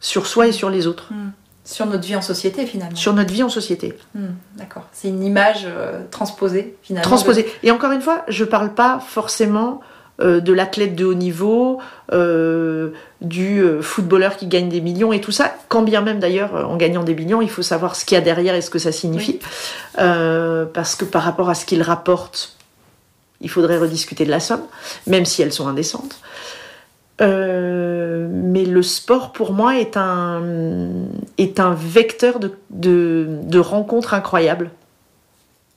Sur soi et sur les autres. Hmm. Sur notre vie en société finalement. Sur notre vie en société. Hmm, d'accord. C'est une image euh, transposée finalement. Transposée. Et encore une fois, je parle pas forcément euh, de l'athlète de haut niveau, euh, du footballeur qui gagne des millions et tout ça. Quand bien même d'ailleurs, en gagnant des millions, il faut savoir ce qu'il y a derrière et ce que ça signifie. parce que par rapport à ce qu'il rapporte, il faudrait rediscuter de la somme, même si elles sont indécentes. mais le sport, pour moi, est un, vecteur de, rencontres incroyables.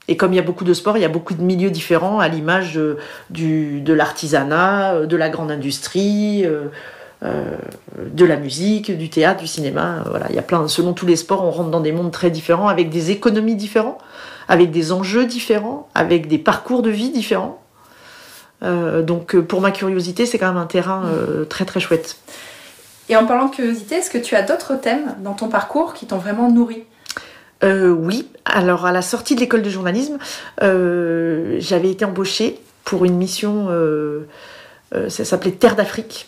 Et comme il y a beaucoup de sports, il y a beaucoup de milieux différents, à l'image de, de l'artisanat, euh, de la grande industrie, euh, euh, de la musique, du théâtre, du cinéma. Selon tous les sports, on rentre dans des mondes très différents, avec des économies différents, avec des enjeux différents, avec des parcours de vie différents. donc, pour ma curiosité, c'est quand même un terrain très très chouette. Et en parlant de curiosité, est-ce que tu as d'autres thèmes dans ton parcours qui t'ont vraiment nourri? Euh, oui, alors à la sortie de l'école de journalisme, euh, j'avais été embauchée pour une mission, euh, ça s'appelait Terre d'Afrique.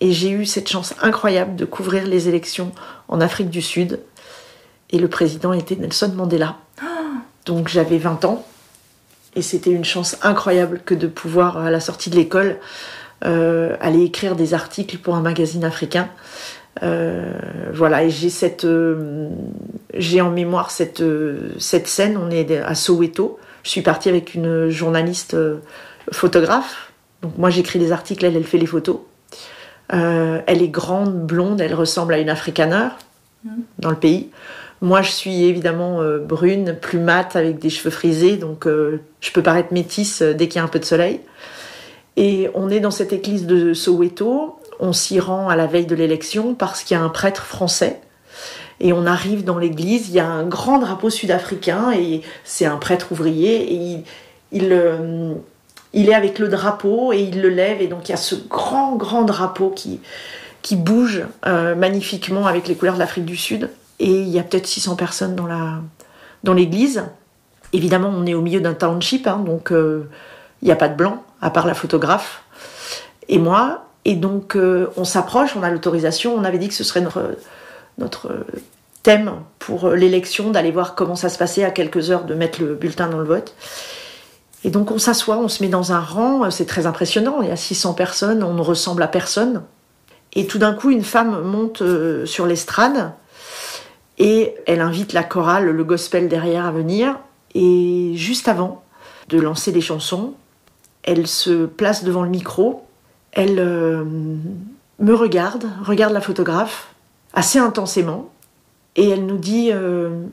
Et j'ai eu cette chance incroyable de couvrir les élections en Afrique du Sud. Et le président était Nelson Mandela. Donc j'avais 20 ans. Et c'était une chance incroyable que de pouvoir, à la sortie de l'école, aller écrire des articles pour un magazine africain. Euh, voilà, et j'ai cette, euh, j'ai en mémoire cette, euh, cette scène. On est à Soweto. Je suis partie avec une journaliste photographe. Donc moi j'écris des articles, elle elle fait les photos. elle est grande, blonde, elle ressemble à une afrikaner mm. dans le pays. Moi je suis évidemment brune, plus mate, avec des cheveux frisés, donc je peux paraître métisse dès qu'il y a un peu de soleil. Et on est dans cette église de Soweto on s'y rend à la veille de l'élection parce qu'il y a un prêtre français. Et on arrive dans l'église, il y a un grand drapeau sud-africain et c'est un prêtre ouvrier et il, euh, est avec le drapeau et il le lève et donc il y a ce grand grand drapeau qui, bouge euh, magnifiquement avec les couleurs de l'Afrique du Sud et il y a peut-être 600 personnes dans la dans l'église. Évidemment, on est au milieu d'un township, hein, donc euh, il n'y a pas de blanc à part la photographe. Et moi, et donc, euh, on s'approche, on a l'autorisation. On avait dit que ce serait notre, thème pour l'élection, d'aller voir comment ça se passait à quelques heures de mettre le bulletin dans le vote. Et donc, on s'assoit, on se met dans un rang. C'est très impressionnant. Il y a 600 personnes, on ne ressemble à personne. Et tout d'un coup, une femme monte euh, sur l'estrade et elle invite la chorale, le gospel derrière à venir. Et juste avant de lancer les chansons, elle se place devant le micro elle, euh, me regarde, regarde la photographe assez intensément, et elle nous dit euh,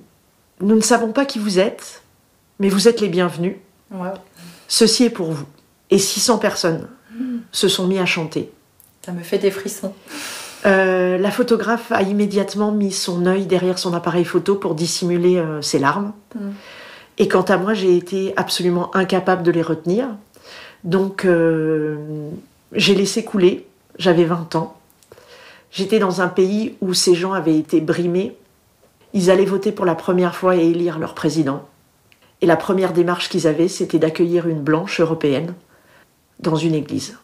Nous ne savons pas qui vous êtes, mais vous êtes les bienvenus. Ceci est pour vous. Et 600 personnes se sont mis à chanter. Ça me fait des frissons. Euh, la photographe a immédiatement mis son œil derrière son appareil photo pour dissimuler euh, ses larmes. Mm. Et quant à moi, j'ai été absolument incapable de les retenir. Donc, euh, j'ai laissé couler. J'avais 20 ans. J'étais dans un pays où ces gens avaient été brimés. Ils allaient voter pour la première fois et élire leur président. Et la première démarche qu'ils avaient, c'était d'accueillir une blanche européenne dans une église.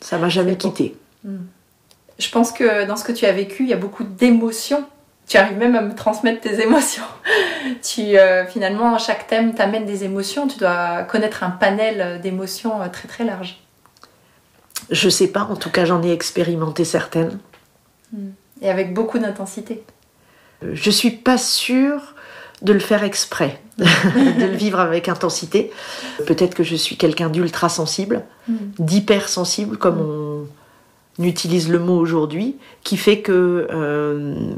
Ça m'a jamais quitté. Mm. Je pense que dans ce que tu as vécu, il y a beaucoup d'émotions. Tu arrives même à me transmettre tes émotions. tu, euh, finalement, chaque thème t'amène des émotions. Tu dois connaître un panel d'émotions euh, très très large. Je sais pas, en tout cas, j'en ai expérimenté certaines. Hmm. Et avec beaucoup d'intensité. Euh, je suis pas sûre de le faire exprès, de le vivre avec intensité. Peut-être que je suis quelqu'un d'ultra sensible, hmm. d'hyper sensible, comme on utilise le mot aujourd'hui, qui fait que euh,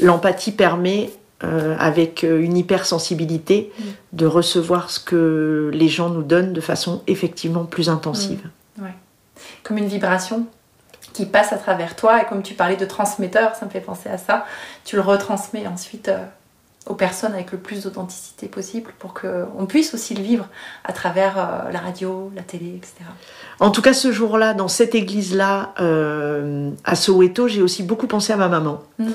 l'empathie permet, euh, avec euh, une hypersensibilité, mm. de recevoir ce que les gens nous donnent de façon effectivement plus intensive. Mm. Comme une vibration qui passe à travers toi, et comme tu parlais de transmetteur, ça me fait penser à ça, tu le retransmets ensuite aux personnes avec le plus d'authenticité possible pour qu'on puisse aussi le vivre à travers euh, la radio, la télé, etc. En tout cas, ce jour-là, dans cette église-là, euh, à Soweto, j'ai aussi beaucoup pensé à ma maman. Mhm.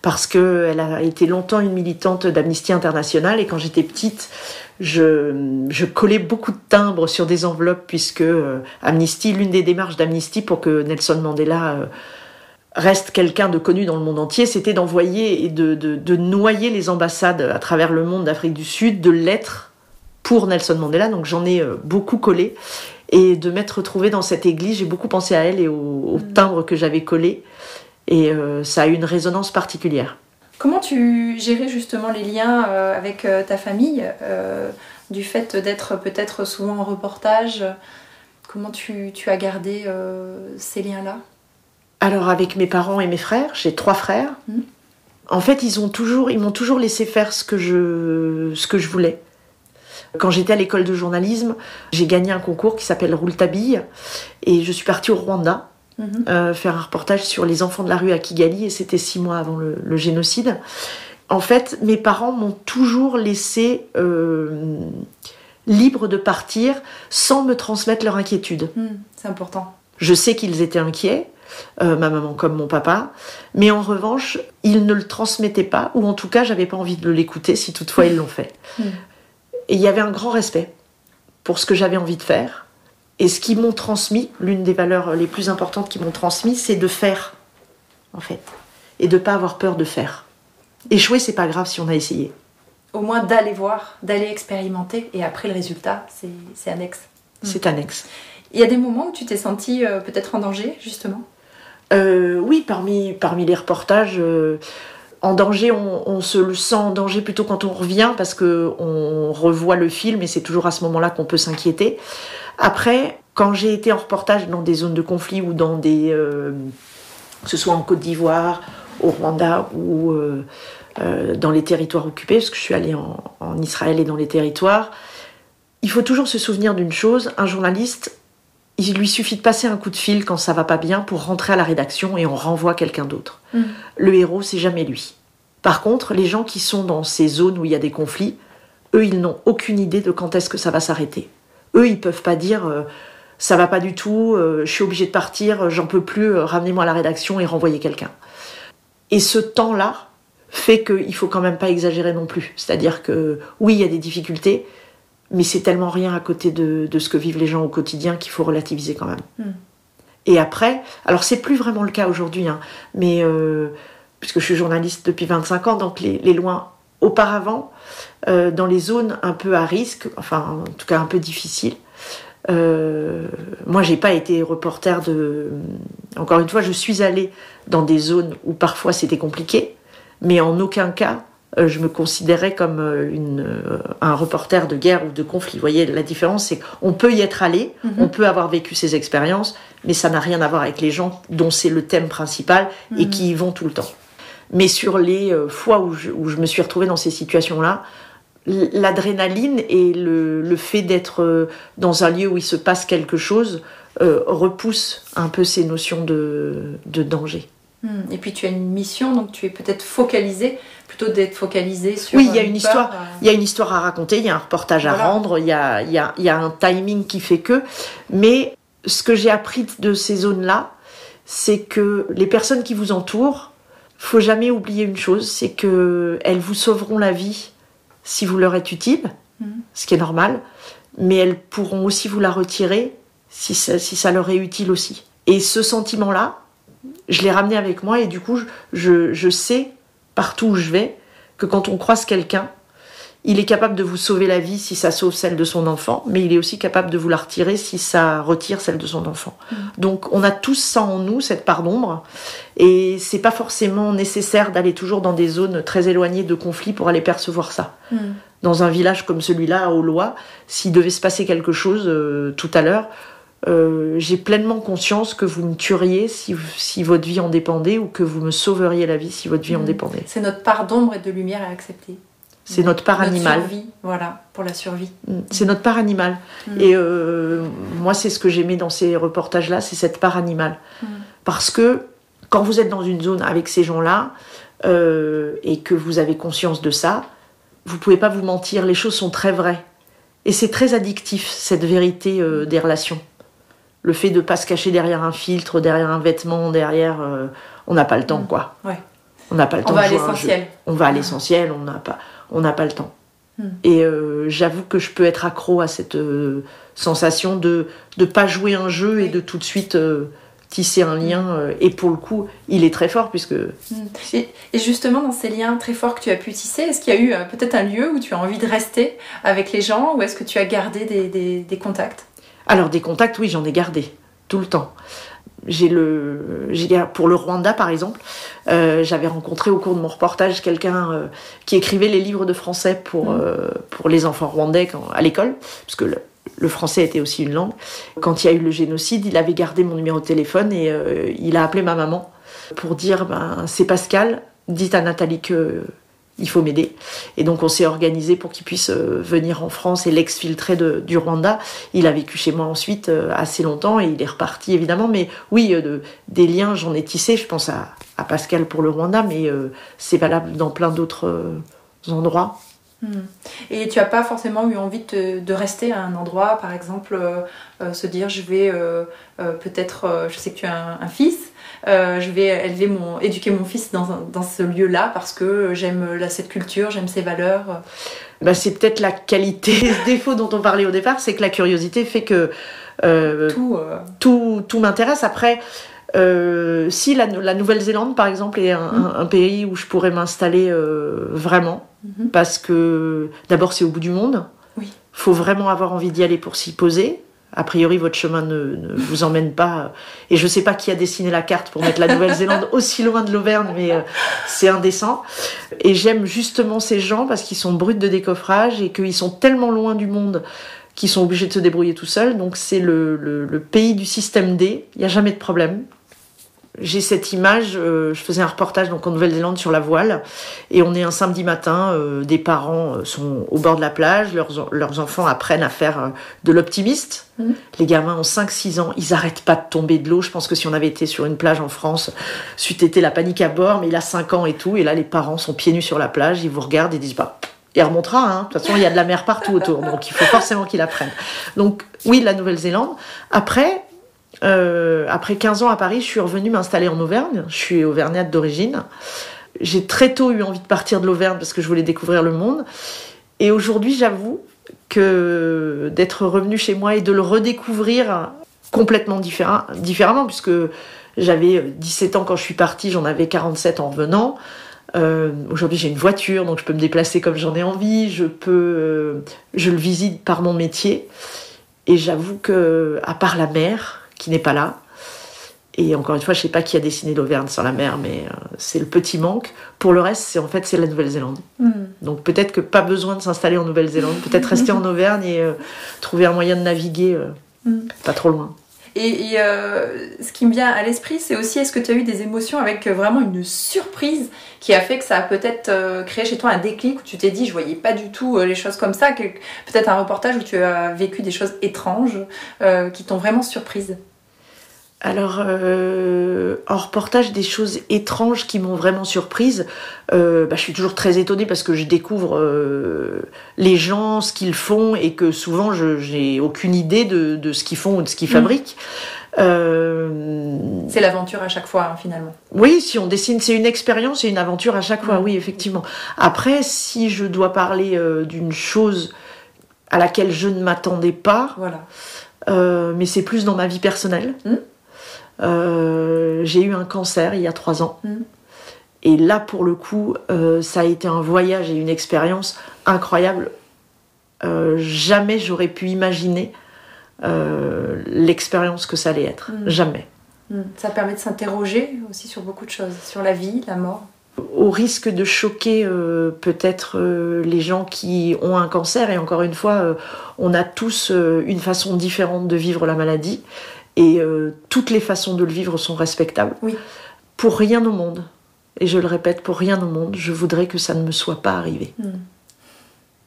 Parce qu'elle a été longtemps une militante d'Amnesty International et quand j'étais petite, je, je, collais beaucoup de timbres sur des enveloppes puisque euh, Amnesty, l'une des démarches d'Amnesty pour que Nelson Mandela reste quelqu'un de connu dans le monde entier, c'était d'envoyer et de, noyer les ambassades à travers le monde d'Afrique du Sud de lettres pour Nelson Mandela. Donc j'en ai euh, beaucoup collé. Et de m'être retrouvée dans cette église, j'ai beaucoup pensé à elle et au, mm. timbre que j'avais collé. Et euh, ça a eu une résonance particulière. Comment tu gérais justement les liens euh, avec ta famille, du fait d'être peut-être souvent en reportage? Comment tu as gardé ces liens-là? Alors avec mes parents et mes frères, j'ai trois frères. Hmm. En fait, ils ont toujours, ils m'ont toujours laissé faire ce que je, ce que je voulais. Quand j'étais à l'école de journalisme, j'ai gagné un concours qui s'appelle Rouletabille et je suis partie au Rwanda hmm. euh, faire un reportage sur les enfants de la rue à Kigali et c'était six mois avant le, génocide. En fait, mes parents m'ont toujours laissé euh, libre de partir sans me transmettre leur inquiétude. Hmm, c'est important. Je sais qu'ils étaient inquiets, euh, ma maman comme mon papa. Mais en revanche, ils ne le transmettaient pas, ou en tout cas, j'avais pas envie de l'écouter si toutefois ils l'ont fait. Hmm. Et il y avait un grand respect pour ce que j'avais envie de faire. Et ce qu'ils m'ont transmis, l'une des valeurs les plus importantes qu'ils m'ont transmis, c'est de faire, en fait. Et de pas avoir peur de faire. Échouer, c'est pas grave si on a essayé. Au moins d'aller voir, d'aller expérimenter, et après le résultat, c'est annexe. C'est annexe. Il y a des moments où tu t'es senti euh, peut-être en danger, justement? Euh, oui, parmi, les reportages, euh, en danger, on, se le sent en danger plutôt quand on revient parce qu'on revoit le film et c'est toujours à ce moment-là qu'on peut s'inquiéter. Après, quand j'ai été en reportage dans des zones de conflit ou dans des. Euh, que ce soit en Côte d'Ivoire, au Rwanda ou dans les territoires occupés, parce que je suis allée en Israël et dans les territoires, il faut toujours se souvenir d'une chose un journaliste il lui suffit de passer un coup de fil quand ça va pas bien pour rentrer à la rédaction et on renvoie quelqu'un d'autre. Mm. Le héros, c'est jamais lui. Par contre, les gens qui sont dans ces zones où il y a des conflits, eux, ils n'ont aucune idée de quand est-ce que ça va s'arrêter. Eux, ils peuvent pas dire euh, ça va pas du tout, euh, je suis obligé de partir, j'en peux plus, euh, ramenez-moi à la rédaction et renvoyez quelqu'un. Et ce temps-là fait qu'il faut quand même pas exagérer non plus. C'est-à-dire que oui, il y a des difficultés, mais c'est tellement rien à côté de, ce que vivent les gens au quotidien qu'il faut relativiser quand même. Hmm. Et après, alors c'est plus vraiment le cas aujourd'hui, hein, mais euh, puisque je suis journaliste depuis 25 ans, donc les, loin auparavant, euh, dans les zones un peu à risque, enfin en tout cas un peu difficiles, euh, moi j'ai pas été reporter de. Encore une fois, je suis allée dans des zones où parfois c'était compliqué, mais en aucun cas je me considérais comme euh, une, euh, un reporter de guerre ou de conflit. Vous voyez, la différence, c'est qu'on peut y être allé, Mhm. on peut avoir vécu ces expériences, mais ça n'a rien à voir avec les gens dont c'est le thème principal et Mhm. qui y vont tout le temps. Mais sur les euh, fois où je, où je me suis retrouvée dans ces situations-là, l'adrénaline et le, le fait d'être euh, dans un lieu où il se passe quelque chose euh, repousse un peu ces notions de, de danger. Hmm. Et puis tu as une mission, donc tu es peut-être focalisé, plutôt d'être focalisé sur. Oui, il y a une histoire. euh, Il y a une histoire à raconter, il y a un reportage à rendre, il y a, il y, a, y a un timing qui fait que. Mais ce que j'ai appris de ces zones-là, c'est que les personnes qui vous entourent, faut jamais oublier une chose, c'est que elles vous sauveront la vie si vous leur êtes utile, Mhm. ce qui est normal, mais elles pourront aussi vous la retirer si ça, si ça leur est utile aussi. Et ce sentiment-là, je l'ai ramené avec moi et du coup, je, je sais partout où je vais que quand on croise quelqu'un, il est capable de vous sauver la vie si ça sauve celle de son enfant, mais il est aussi capable de vous la retirer si ça retire celle de son enfant. Donc on a tous ça en nous, cette part d'ombre, et c'est pas forcément nécessaire d'aller toujours dans des zones très éloignées de conflits pour aller percevoir ça. hmm. Dans un village comme celui-là, à Aulois, s'il devait se passer quelque chose euh, tout à l'heure, euh, j'ai pleinement conscience que vous me tueriez si, si votre vie en dépendait ou que vous me sauveriez la vie si votre vie en Mhm. dépendait. C'est notre part d'ombre et de lumière à accepter. C'est notre part Notre animale. survie, voilà, pour la survie. Mm, C'est notre part animale. Mm. Et euh, moi, c'est ce que j'aimais dans ces reportages-là, c'est cette part animale. Parce que quand vous êtes dans une zone avec ces gens-là euh, et que vous avez conscience de ça, vous pouvez pas vous mentir. Les choses sont très vraies. Et c'est très addictif, cette vérité euh, des relations. Le fait de pas se cacher derrière un filtre, derrière un vêtement, derrière... euh, on n'a pas le temps, Mm. quoi. Ouais. On n'a pas le On temps va de à jouer l'essentiel. on va à Ah. l'essentiel, on n'a pas, on n'a pas le temps. Hmm. Et euh, j'avoue que je peux être accro à cette euh, sensation de ne pas jouer un jeu et de tout de suite tisser un lien. et pour le coup, il est très fort puisque. Et, et justement, dans ces liens très forts que tu as pu tisser, est-ce qu'il y a eu peut-être un lieu où tu as envie de rester avec les gens ou est-ce que tu as gardé des, des- des contacts? Alors des contacts, oui, j'en ai gardé tout le temps. J'ai le, pour le Rwanda par exemple, euh, j'avais rencontré au cours de mon reportage quelqu'un euh, qui écrivait les livres de français pour Mhm. euh, pour les enfants rwandais quand- à l'école, parce que le, le français était aussi une langue. Quand il y a eu le génocide, il avait gardé mon numéro de téléphone et il a appelé ma maman pour dire ben, c'est Pascal, dites à Nathalie que il faut m'aider. Et donc on s'est organisé pour qu'il puisse euh, venir en France et l'exfiltrer du Rwanda. Il a vécu chez moi ensuite euh, assez longtemps et il est reparti évidemment. Mais oui, euh, de- des liens j'en ai tissé. Je pense à, à Pascal pour le Rwanda, mais c'est valable dans plein d'autres endroits. Hmm. Et tu n'as pas forcément eu envie de, te- de rester à un endroit, par exemple, se dire je vais peut-être, je sais que tu as un fils, euh, je vais élever mon, éduquer mon fils dans, dans ce lieu-là parce que j'aime la- cette culture, j'aime ces valeurs. Bah, c'est peut-être la qualité, ce défaut dont on parlait au départ, c'est que la curiosité fait que euh, Tout. euh, tout, tout m'intéresse. Après, euh, si la, la Nouvelle-Zélande, par exemple, est un, un- un pays où je pourrais m'installer euh, vraiment, Mhm. parce que d'abord c'est au bout du monde. Oui. faut vraiment avoir envie d'y aller pour s'y poser. A priori, votre chemin ne, ne vous emmène pas. Et je sais pas qui a dessiné la carte pour mettre la Nouvelle-Zélande aussi loin de l'Auvergne, mais euh, c'est indécent. Et j'aime justement ces gens parce qu'ils sont bruts de décoffrage et qu'ils sont tellement loin du monde qu'ils sont obligés de se débrouiller tout seuls. Donc c'est le, le- le pays du système D. Il n'y a jamais de problème. J'ai cette image, euh, je faisais un reportage donc en Nouvelle-Zélande sur la voile, et on est un samedi matin, euh, des parents euh, sont au bord de la plage, leurs, leurs enfants apprennent à faire euh, de l'optimiste. Mhm. Les gamins ont 5-6 ans, ils arrêtent pas de tomber de l'eau. Je pense que si on avait été sur une plage en France, c'eût été la panique à bord, mais il a 5 ans et tout, et là les parents sont pieds nus sur la plage, ils vous regardent et disent bah, il remontera, hein. de toute façon il y a de la mer partout autour, donc il faut forcément qu'il apprenne. Donc oui, la Nouvelle-Zélande. Après, euh, après 15 ans à Paris, je suis revenue m'installer en Auvergne. Je suis auvergnate d'origine. J'ai très tôt eu envie de partir de l'Auvergne parce que je voulais découvrir le monde. Et aujourd'hui, j'avoue que d'être revenue chez moi et de le redécouvrir complètement différemment, puisque j'avais 17 ans quand je suis partie, j'en avais 47 en revenant. Euh, Aujourd'hui, j'ai une voiture, donc je peux me déplacer comme j'en ai envie. Je peux, euh, je le visite par mon métier. Et j'avoue que, à part la mer, qui n'est pas là, Et encore une fois, je sais pas qui a dessiné l'Auvergne sans la mer, mais euh, c'est le petit manque. Pour le reste, c'est en fait c'est la Nouvelle-Zélande. Hmm. Donc peut-être que pas besoin de s'installer en Nouvelle-Zélande, peut-être rester en Auvergne et euh, trouver un moyen de naviguer euh, Mm. pas trop loin. Et, et, ce qui me vient à l'esprit, c'est aussi est-ce que tu as eu des émotions avec vraiment une surprise qui a fait que ça a peut-être créé chez toi un déclic où tu t'es dit je voyais pas du tout les choses comme ça, peut-être un reportage où tu as vécu des choses étranges qui t'ont vraiment surprise? Alors, euh, en reportage, des choses étranges qui m'ont vraiment surprise. euh, bah, je suis toujours très étonnée parce que je découvre euh, les gens, ce qu'ils font et que souvent je j'ai aucune idée de, de ce qu'ils font ou de ce qu'ils Mm. fabriquent. C'est l'aventure à chaque fois hein, finalement. oui, si on dessine, c'est une expérience et une aventure à chaque fois, Mm. oui, effectivement. Après, si je dois parler d'une chose à laquelle je ne m'attendais pas, Voilà. mais c'est plus dans ma vie personnelle. Mm. Euh, j'ai eu un cancer il y a trois ans. Mm. Et là, pour le coup, euh, ça a été un voyage et une expérience incroyable. Euh, jamais j'aurais pu imaginer l'expérience que ça allait être. Mm. Jamais. Mm. Ça permet de s'interroger aussi sur beaucoup de choses, sur la vie, la mort. Au risque de choquer euh, peut-être euh, les gens qui ont un cancer, et encore une fois, euh, on a tous une façon différente de vivre la maladie, et euh, toutes les façons de le vivre sont respectables. Oui. Pour rien au monde, et je le répète, pour rien au monde, je voudrais que ça ne me soit pas arrivé. Mm.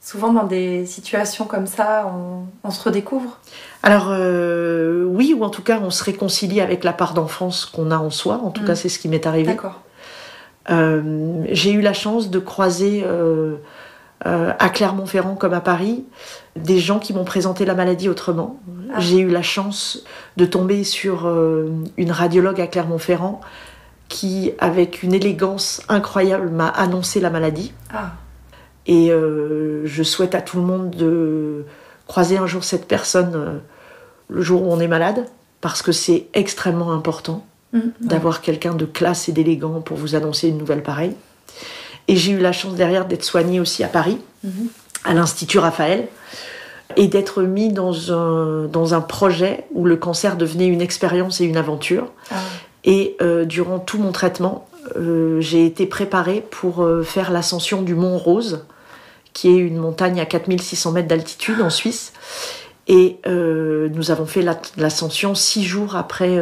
Souvent dans des situations comme ça, on, on se redécouvre? Alors euh, oui, ou en tout cas, on se réconcilie avec la part d'enfance qu'on a en soi. En tout Mm. cas, c'est ce qui m'est arrivé. D'accord. Euh, j'ai eu la chance de croiser euh, à Clermont-Ferrand comme à Paris des gens qui m'ont présenté la maladie autrement. Ah. J'ai eu la chance de tomber sur euh, une radiologue à Clermont-Ferrand qui, avec une élégance incroyable, m'a annoncé la maladie. Ah. Et euh, je souhaite à tout le monde de croiser un jour cette personne euh, le jour où on est malade, parce que c'est extrêmement important Mm. d'avoir quelqu'un de classe et d'élégant pour vous annoncer une nouvelle pareille. Et j'ai eu la chance derrière d'être soignée aussi à Paris, Mhm. À l'Institut Raphaël, et d'être mis dans un, dans un projet où le cancer devenait une expérience et une aventure. Ah. Et euh, durant tout mon traitement, euh, j'ai été préparée pour euh, faire l'ascension du Mont Rose, qui est une montagne à 4600 mètres d'altitude en Suisse. Et nous avons fait la- l'ascension six jours après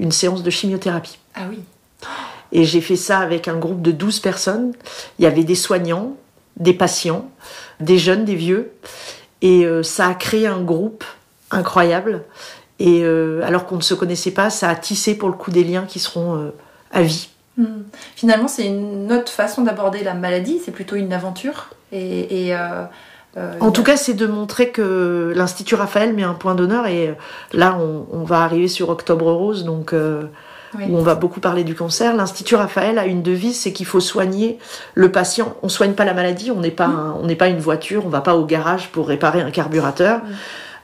une séance de chimiothérapie. Ah oui. Et j'ai fait ça avec un groupe de 12 personnes. Il y avait des soignants, des patients, des jeunes, des vieux. Et euh, ça a créé un groupe incroyable. Et euh, alors qu'on ne se connaissait pas, ça a tissé pour le coup des liens qui seront euh, à vie. Mm. Finalement, c'est une autre façon d'aborder la maladie, c'est plutôt une aventure. Et, et, En tout cas, c'est de montrer que l'Institut Raphaël met un point d'honneur. Et là, on, on va arriver sur Octobre Rose, donc oui. où on va beaucoup parler du cancer. L'Institut Raphaël a une devise, c'est qu'il faut soigner le patient. On soigne pas la maladie, on n'est pas, un- on n'est pas une voiture, on va pas au garage pour réparer un carburateur. Mm.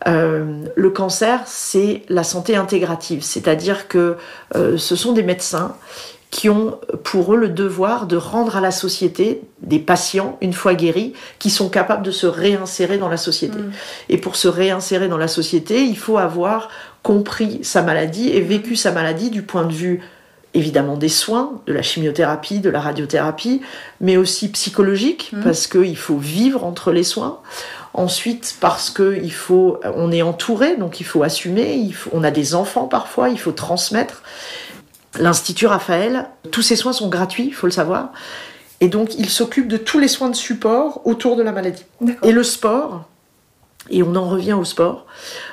Euh, le cancer, c'est la santé intégrative, c'est-à-dire que euh, ce sont des médecins qui ont pour eux le devoir de rendre à la société des patients, une fois guéris, qui sont capables de se réinsérer dans la société. Mm. Et pour se réinsérer dans la société, il faut avoir compris sa maladie et vécu sa maladie du point de vue évidemment des soins, de la chimiothérapie, de la radiothérapie, mais aussi psychologique, Mhm. parce qu'il faut vivre entre les soins. Ensuite, parce que il faut, on est entouré, donc il faut assumer. Il faut, on a des enfants parfois, il faut transmettre. L'Institut Raphaël, tous ces soins sont gratuits, il faut le savoir. Et donc, il s'occupe de tous les soins de support autour de la maladie. Et le sport, et on en revient au sport,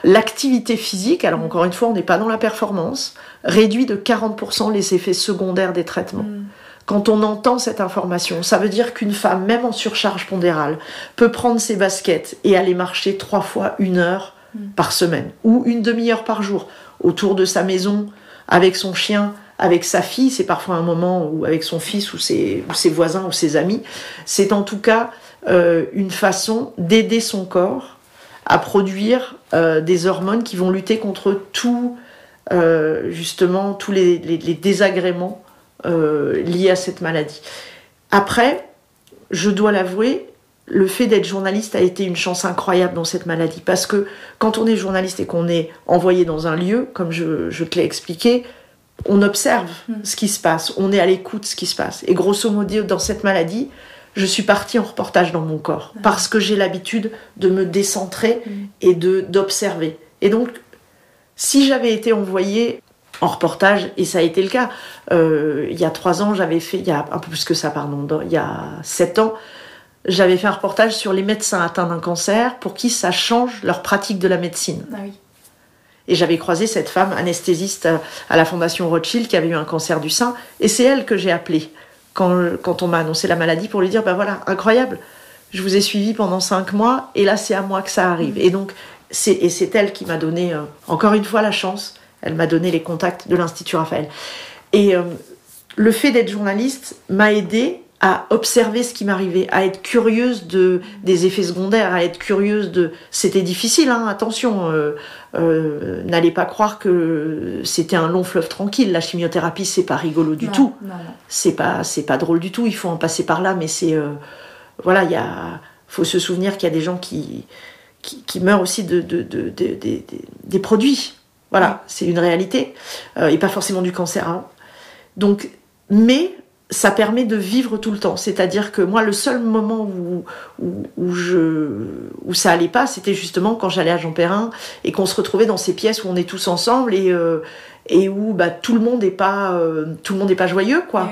l'activité physique, alors encore une fois, on n'est pas dans la performance, réduit de 40% les effets secondaires des traitements. Mm. Quand on entend cette information, ça veut dire qu'une femme, même en surcharge pondérale, peut prendre ses baskets et aller marcher trois fois une heure Mm. par semaine ou une demi-heure par jour autour de sa maison avec son chien, avec sa fille, c'est parfois un moment ou avec son fils ou ses, ou ses voisins ou ses amis. C'est en tout cas euh, une façon d'aider son corps à produire euh, des hormones qui vont lutter contre tout, euh, justement, tous les, les- les désagréments euh, liés à cette maladie. Après, je dois l'avouer, le fait d'être journaliste a été une chance incroyable dans cette maladie. Parce que quand on est journaliste et qu'on est envoyé dans un lieu, comme je, je te l'ai expliqué, on observe mm. ce qui se passe, on est à l'écoute de ce qui se passe. Et grosso modo, dans cette maladie, je suis partie en reportage dans mon corps parce que j'ai l'habitude de me décentrer mm. et de d'observer. Et donc, si j'avais été envoyée en reportage, et ça a été le cas, euh, il y a trois ans, j'avais fait, il y a un peu plus que ça, pardon, il y a sept ans, j'avais fait un reportage sur les médecins atteints d'un cancer pour qui ça change leur pratique de la médecine. Ah oui. Et j'avais croisé cette femme anesthésiste à la Fondation Rothschild qui avait eu un cancer du sein. Et c'est elle que j'ai appelée quand, quand on m'a annoncé la maladie pour lui dire, ben voilà, incroyable, je vous ai suivi pendant cinq mois et là c'est à moi que ça arrive. Mm. Et donc, c'est elle qui m'a donné, euh, encore une fois, la chance. Elle m'a donné les contacts de l'Institut Raphaël. Et euh, le fait d'être journaliste m'a aidé à observer ce qui m'arrivait, à être curieuse de des effets secondaires, à être curieuse de. C'était difficile, hein, attention. Euh, euh, n'allez pas croire que c'était un long fleuve tranquille. La chimiothérapie, c'est pas rigolo du tout. C'est pas c'est pas drôle du tout. Il faut en passer par là, mais c'est euh, voilà, il faut se souvenir qu'il y a des gens qui qui, meurent aussi de, de, de, des produits. Voilà, c'est une réalité et pas forcément du cancer. Hein. Donc, mais ça permet de vivre tout le temps. C'est-à-dire que moi, le seul moment où, où, je, où ça allait pas, c'était justement quand j'allais à Jean Perrin et qu'on se retrouvait dans ces pièces où on est tous ensemble et, euh, et où bah, tout le monde n'est pas, euh, tout le monde est pas joyeux, quoi.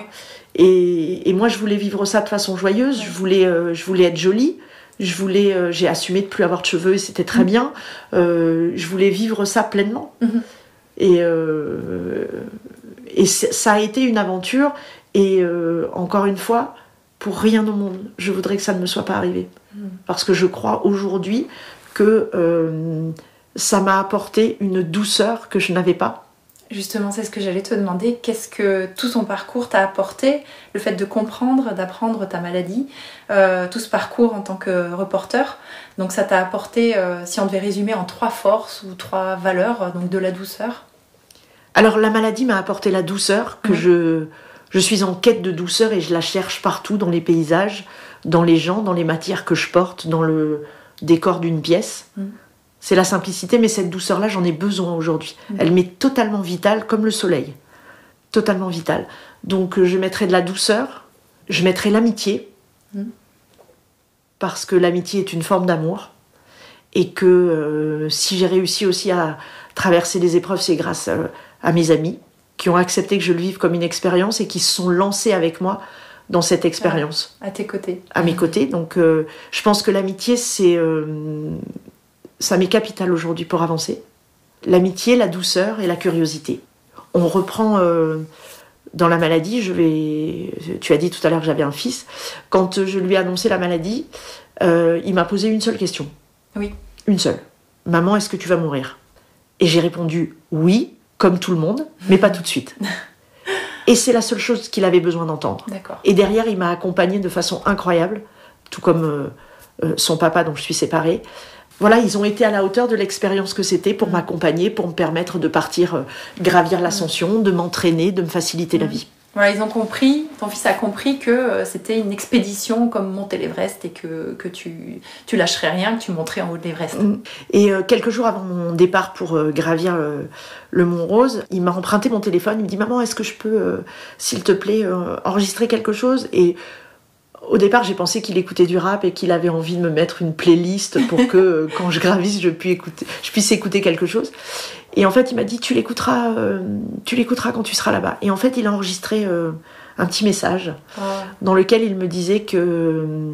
Et, et, moi, je voulais vivre ça de façon joyeuse. Je voulais, euh, je voulais être jolie. Je voulais, j'ai assumé de plus avoir de cheveux et c'était très mm. bien. je voulais vivre ça pleinement. Mm-hmm. Et, et ça a été une aventure et euh, encore une fois, pour rien au monde, je voudrais que ça ne me soit pas arrivé. Hmm. Parce que je crois aujourd'hui que euh, ça m'a apporté une douceur que je n'avais pas. Justement, c'est ce que j'allais te demander. Qu'est-ce que tout ton parcours t'a apporté? Le fait de comprendre, d'apprendre ta maladie, euh, tout ce parcours en tant que reporter. Donc ça t'a apporté, si on devait résumer en trois forces ou trois valeurs, donc de la douceur Alors la maladie m'a apporté la douceur que je je suis en quête de douceur et je la cherche partout, dans les paysages, dans les gens, dans les matières que je porte, dans le décor d'une pièce. Mm. C'est la simplicité, mais cette douceur-là, j'en ai besoin aujourd'hui. Mm. Elle m'est totalement vitale, comme le soleil. Totalement vitale. Donc euh, je mettrai de la douceur, je mettrai l'amitié, mm. parce que l'amitié est une forme d'amour. Et que euh, si j'ai réussi aussi à traverser les épreuves, c'est grâce euh, à mes amis qui ont accepté que je le vive comme une expérience et qui se sont lancés avec moi dans cette expérience. à tes côtés. À mes côtés. Donc, euh, je pense que l'amitié, c'est. Euh, ça m'est capital aujourd'hui pour avancer. L'amitié, la douceur et la curiosité. On reprend. Euh, dans la maladie, je vais. Tu as dit tout à l'heure que j'avais un fils. Quand je lui ai annoncé la maladie, il m'a posé une seule question. Oui. Une seule. Maman, est-ce que tu vas mourir? Et j'ai répondu oui, comme tout le monde, mais pas tout de suite. Et c'est la seule chose qu'il avait besoin d'entendre. Et derrière, il m'a accompagné de façon incroyable, tout comme euh, euh, son papa dont je suis séparée. Voilà, ils ont été à la hauteur de l'expérience que c'était pour mm. m'accompagner, pour me permettre de partir euh, gravir l'ascension, de m'entraîner, de me faciliter la mm. Ils ont compris, ton fils a compris que euh, c'était une expédition comme monter l'Everest et que, que tu, tu lâcherais rien, que tu monterais en haut de l'Everest. Mm. Et euh, quelques jours avant mon départ pour euh, gravir le Mont Rose, il m'a emprunté mon téléphone, il me dit Maman, est-ce que je peux, s'il te plaît, enregistrer quelque chose? Et au départ, j'ai pensé qu'il écoutait du rap et qu'il avait envie de me mettre une playlist pour que quand je gravisse, je puisse écouter, je puisse écouter quelque chose. Et en fait, il m'a dit tu l'écouteras, euh, tu l'écouteras quand tu seras là-bas. Et en fait, il a enregistré euh, un petit message dans lequel il me disait que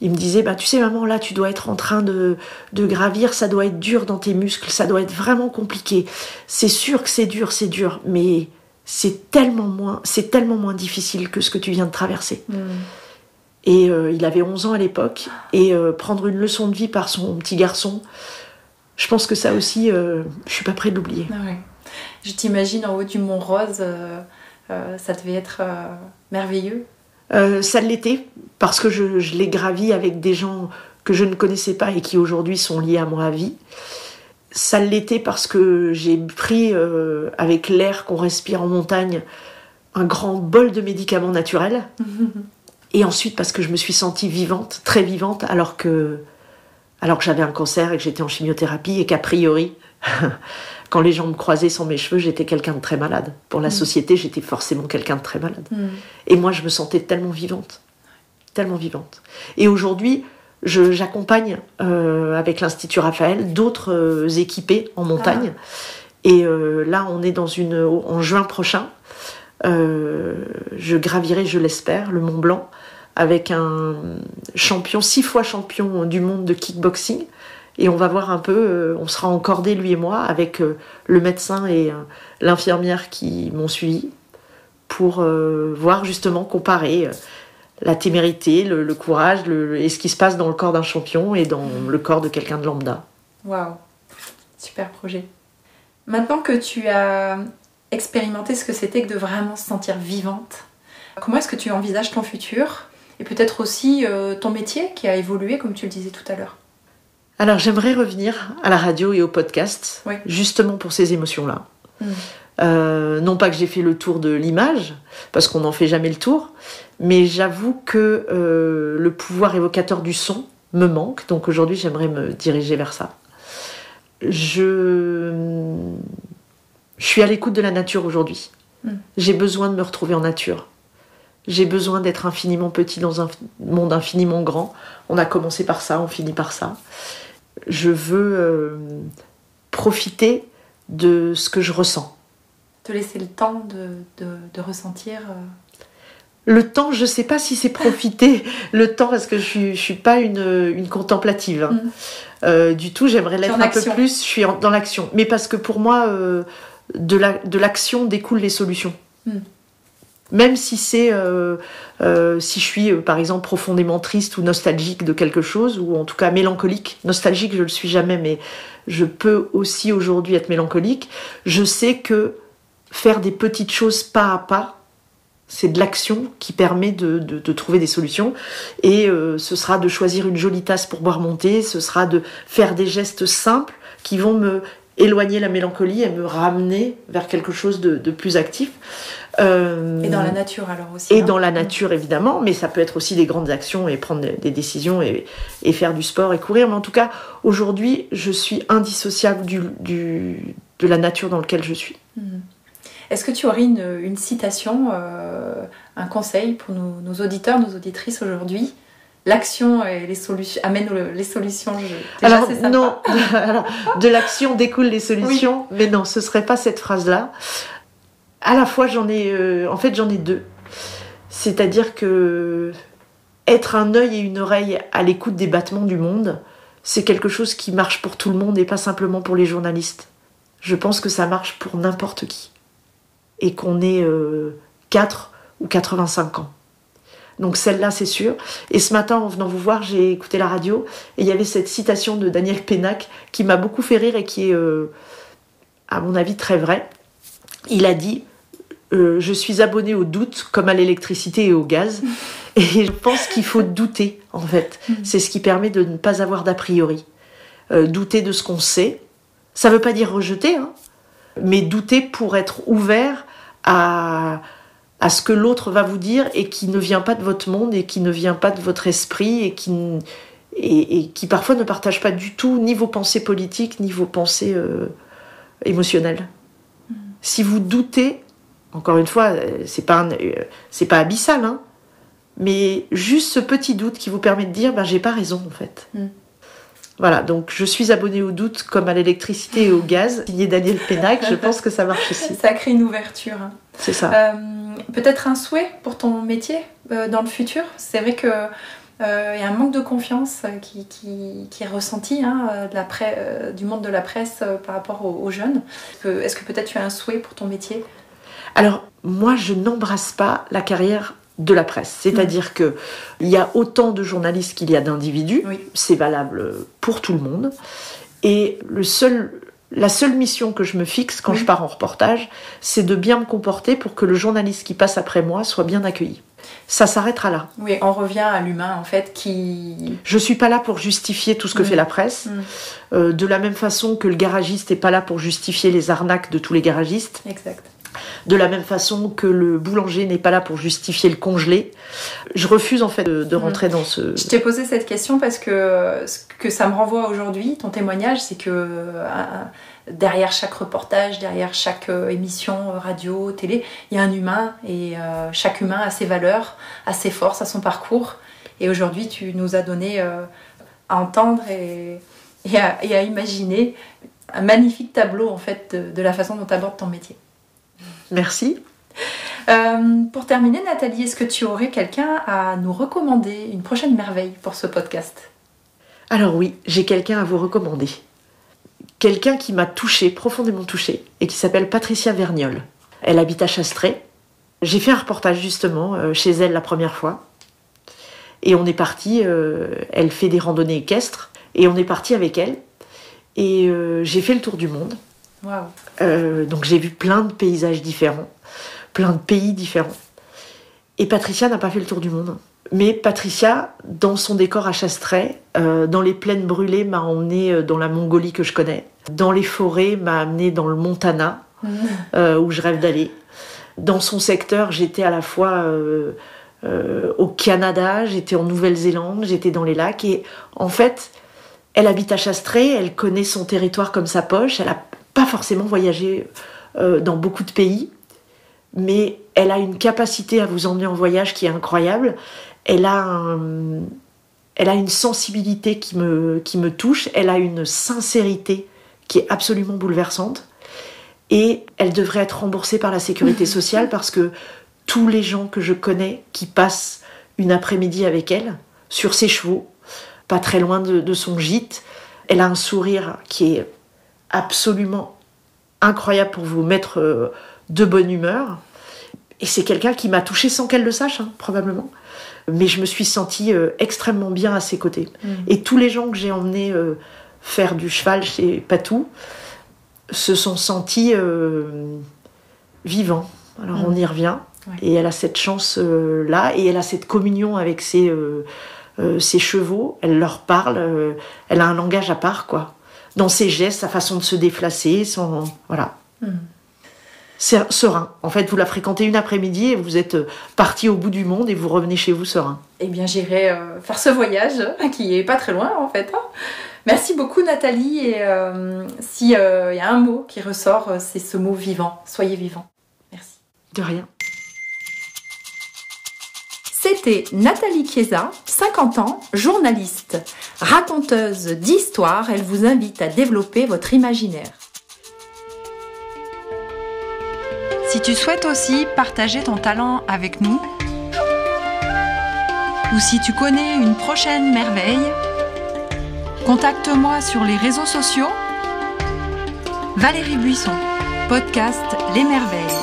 il me disait bah tu sais maman là tu dois être en train de, de gravir, ça doit être dur dans tes muscles, ça doit être vraiment compliqué. C'est sûr que c'est dur, c'est dur, mais c'est tellement moins, c'est tellement moins difficile que ce que tu viens de traverser. Mm. Et euh, il avait 11 ans à l'époque. Et prendre une leçon de vie par son petit garçon, je pense que ça aussi, euh, je suis pas près de l'oublier. Ah je t'imagine en haut du Mont Rose, euh, euh, ça devait être merveilleux. ça l'était, parce que je, l'ai gravi avec des gens que je ne connaissais pas et qui aujourd'hui sont liés à moi à vie. Ça l'était parce que j'ai pris, avec l'air qu'on respire en montagne, un grand bol de médicaments naturels. et ensuite parce que je me suis sentie vivante, très vivante, alors que alors que j'avais un cancer et que j'étais en chimiothérapie et qu'a priori, quand les gens me croisaient sans mes cheveux, j'étais quelqu'un de très malade. Pour la Mm. société, j'étais forcément quelqu'un de très malade. Mm. Et moi, je me sentais tellement vivante. Tellement vivante. Et aujourd'hui, j'accompagne euh, avec l'Institut Raphaël d'autres euh, équipés en montagne. Et euh, là, on est dans une. En juin prochain, euh, je gravirai, je l'espère, le Mont Blanc avec un champion, six fois champion du monde de kickboxing. Et on va voir un peu, euh, on sera encordé, lui et moi, avec euh, le médecin et euh, l'infirmière qui m'ont suivi pour voir justement comparer la témérité, le, courage et ce qui se passe dans le corps d'un champion et dans le corps de quelqu'un de lambda. Waouh, super projet. Maintenant que tu as expérimenté ce que c'était que de vraiment se sentir vivante, comment est-ce que tu envisages ton futur? Et peut-être aussi euh, ton métier qui a évolué comme tu le disais tout à l'heure Alors j'aimerais revenir à la radio et au podcast, Oui. justement pour ces émotions-là. Mm. Euh, non pas que j'ai fait le tour de l'image, parce qu'on n'en fait jamais le tour, mais j'avoue que euh, le pouvoir évocateur du son me manque, donc aujourd'hui j'aimerais me diriger vers ça. Je, je suis à l'écoute de la nature aujourd'hui. Mm. J'ai besoin de me retrouver en nature. J'ai besoin d'être infiniment petit dans un monde infiniment grand. On a commencé par ça, on finit par ça. Je veux euh, profiter de ce que je ressens. Te laisser le temps de, de- de ressentir. euh, Le temps, je sais pas si c'est profiter le temps parce que je je suis pas une, une contemplative hein. Mm. Euh, du tout. J'aimerais l'être un peu plus. Je suis en- dans l'action, mais parce que pour moi, euh, de la- de l'action découlent les solutions. Mm. Même si c'est, euh, euh, si je suis euh, par exemple profondément triste ou nostalgique de quelque chose, ou en tout cas mélancolique, nostalgique je le suis jamais, mais je peux aussi aujourd'hui être mélancolique. Je sais que faire des petites choses pas à pas, c'est de l'action qui permet de, trouver des solutions. Et ce sera de choisir une jolie tasse pour boire mon thé, ce sera de faire des gestes simples qui vont me éloigner la mélancolie et me ramener vers quelque chose de, de plus actif. Euh, Et dans la nature alors aussi. et hein. dans la nature évidemment, mais ça peut être aussi des grandes actions et prendre des- décisions et, et faire du sport et courir. Mais en tout cas, aujourd'hui, je suis indissociable du, du- de la nature dans laquelle je suis. Mhm. Est-ce que tu aurais une, une citation, euh, un conseil pour nos, nos auditeurs, nos auditrices aujourd'hui? L'action et les solutions amène le- les solutions. je- déjà, Alors c'est sympa. non, alors, de l'action découlent les solutions, mais non, ce serait pas cette phrase-là. À la fois, j'en ai, euh, en fait, j'en ai deux. C'est-à-dire que être un œil et une oreille à l'écoute des battements du monde, c'est quelque chose qui marche pour tout le monde et pas simplement pour les journalistes. Je pense que ça marche pour n'importe qui. Et qu'on ait euh, 4 ou 85 ans. Donc celle-là, c'est sûr. Et ce matin, en venant vous voir, j'ai écouté la radio et il y avait cette citation de Daniel Pénac qui m'a beaucoup fait rire et qui est, euh, à mon avis, très vraie. Il a dit euh, Je suis abonné au doute comme à l'électricité et au gaz. Et je pense qu'il faut douter, en fait. C'est ce qui permet de ne pas avoir d'a priori. Euh, douter de ce qu'on sait. Ça ne veut pas dire rejeter, hein, mais douter pour être ouvert à, à ce que l'autre va vous dire et qui ne vient pas de votre monde et qui ne vient pas de votre esprit et qui, n- et, et qui parfois ne partage pas du tout ni vos pensées politiques ni vos pensées euh, émotionnelles. Si vous doutez, encore une fois, euh, c'est pas, un- euh, c'est pas abyssal, hein, mais juste ce petit doute qui vous permet de dire ben, j'ai pas raison en fait. Mm. Voilà, donc je suis abonnée au doute comme à l'électricité et au gaz. Signé Daniel Pénac, je pense que ça marche aussi. Ça crée une ouverture. C'est ça. Euh, Peut-être un souhait pour ton métier euh, dans le futur? C'est vrai que euh, il y a un manque de confiance euh, qui, qui- qui est ressenti hein, euh, de la pre- euh, du monde de la presse euh, par rapport aux, aux jeunes. Est-ce que peut-être tu as un souhait pour ton métier? Alors, moi, je n'embrasse pas la carrière de la presse. C'est-à-dire que il y a autant de journalistes qu'il y a d'individus. Oui. C'est valable pour tout le monde. Et le seul, la seule mission que je me fixe quand Oui. je pars en reportage, c'est de bien me comporter pour que le journaliste qui passe après moi soit bien accueilli. Ça s'arrêtera là. Oui, on revient à l'humain en fait qui. Je suis pas là pour justifier tout ce que Mm. fait la presse. Mm. Euh, de la même façon que le garagiste n'est pas là pour justifier les arnaques de tous les garagistes. Exact. De la même façon que le boulanger n'est pas là pour justifier le congelé, je refuse en fait de, rentrer dans ce. Je t'ai posé cette question parce que ce que ça me renvoie aujourd'hui, ton témoignage, c'est que derrière chaque reportage, derrière chaque euh, émission radio, télé, il y a un humain et euh, chaque humain a ses valeurs, a ses forces, a son parcours. Et aujourd'hui, tu nous as donné euh, à entendre et, à, imaginer un magnifique tableau en fait de, la façon dont tu abordes ton métier. Merci. pour terminer, Nathalie, est-ce que tu aurais quelqu'un à nous recommander, une prochaine merveille pour ce podcast? Alors oui, j'ai quelqu'un à vous recommander quelqu'un qui m'a touché, profondément touché, et qui s'appelle Patricia Verniol. Elle habite à Chastré. J'ai fait un reportage justement euh, chez elle la première fois. Et on est parti, euh, elle fait des randonnées équestres, et on est parti avec elle. Et euh, j'ai fait le tour du monde. Donc j'ai vu plein de paysages différents, plein de pays différents. Et Patricia n'a pas fait le tour du monde. Mais Patricia, dans son décor à Chastray, dans les plaines brûlées, m'a emmené dans la Mongolie que je connais dans les forêts m'a amené dans le Montana, mm. euh, où je rêve d'aller. Dans son secteur, j'étais à la fois euh, euh, au Canada, j'étais en Nouvelle-Zélande, j'étais dans les lacs. Et en fait, elle habite à Chastré, elle connaît son territoire comme sa poche. Elle n'a pas forcément voyagé dans beaucoup de pays, mais elle a une capacité à vous emmener en voyage qui est incroyable. Elle a elle a une sensibilité qui me, qui me touche, elle a une sincérité qui est absolument bouleversante. Et elle devrait être remboursée par la sécurité sociale parce que tous les gens que je connais qui passent une après-midi avec elle, sur ses chevaux, pas très loin de, son gîte, elle a un sourire qui est absolument incroyable pour vous mettre euh, de bonne humeur. Et c'est quelqu'un qui m'a touchée sans qu'elle le sache, hein, probablement. Mais je me suis sentie euh, extrêmement bien à ses côtés. Mm. Et tous les gens que j'ai emmenés euh, faire du cheval chez Patou se sont sentis euh, vivants. Alors on y revient. Et elle a cette chance-là, et elle a cette communion avec ses, ses chevaux. Elle leur parle, elle a un langage à part, quoi. Dans ses gestes, sa façon de se déplacer, son. Voilà. Mm. C'est serein. En fait, vous la fréquentez une après-midi et vous êtes parti au bout du monde et vous revenez chez vous serein. Eh bien, j'irai faire ce voyage, qui est pas très loin en fait. Hein. Merci beaucoup Nathalie et euh, s'il y a un mot qui ressort, euh, c'est ce mot vivant. Soyez vivant. Merci. De rien. C'était Nathalie Chiesa, 50 ans, journaliste, raconteuse d'histoires. Elle vous invite à développer votre imaginaire. Si tu souhaites aussi partager ton talent avec nous, ou si tu connais une prochaine merveille, Contacte-moi sur les réseaux sociaux. Valérie Buisson, podcast Les Merveilles.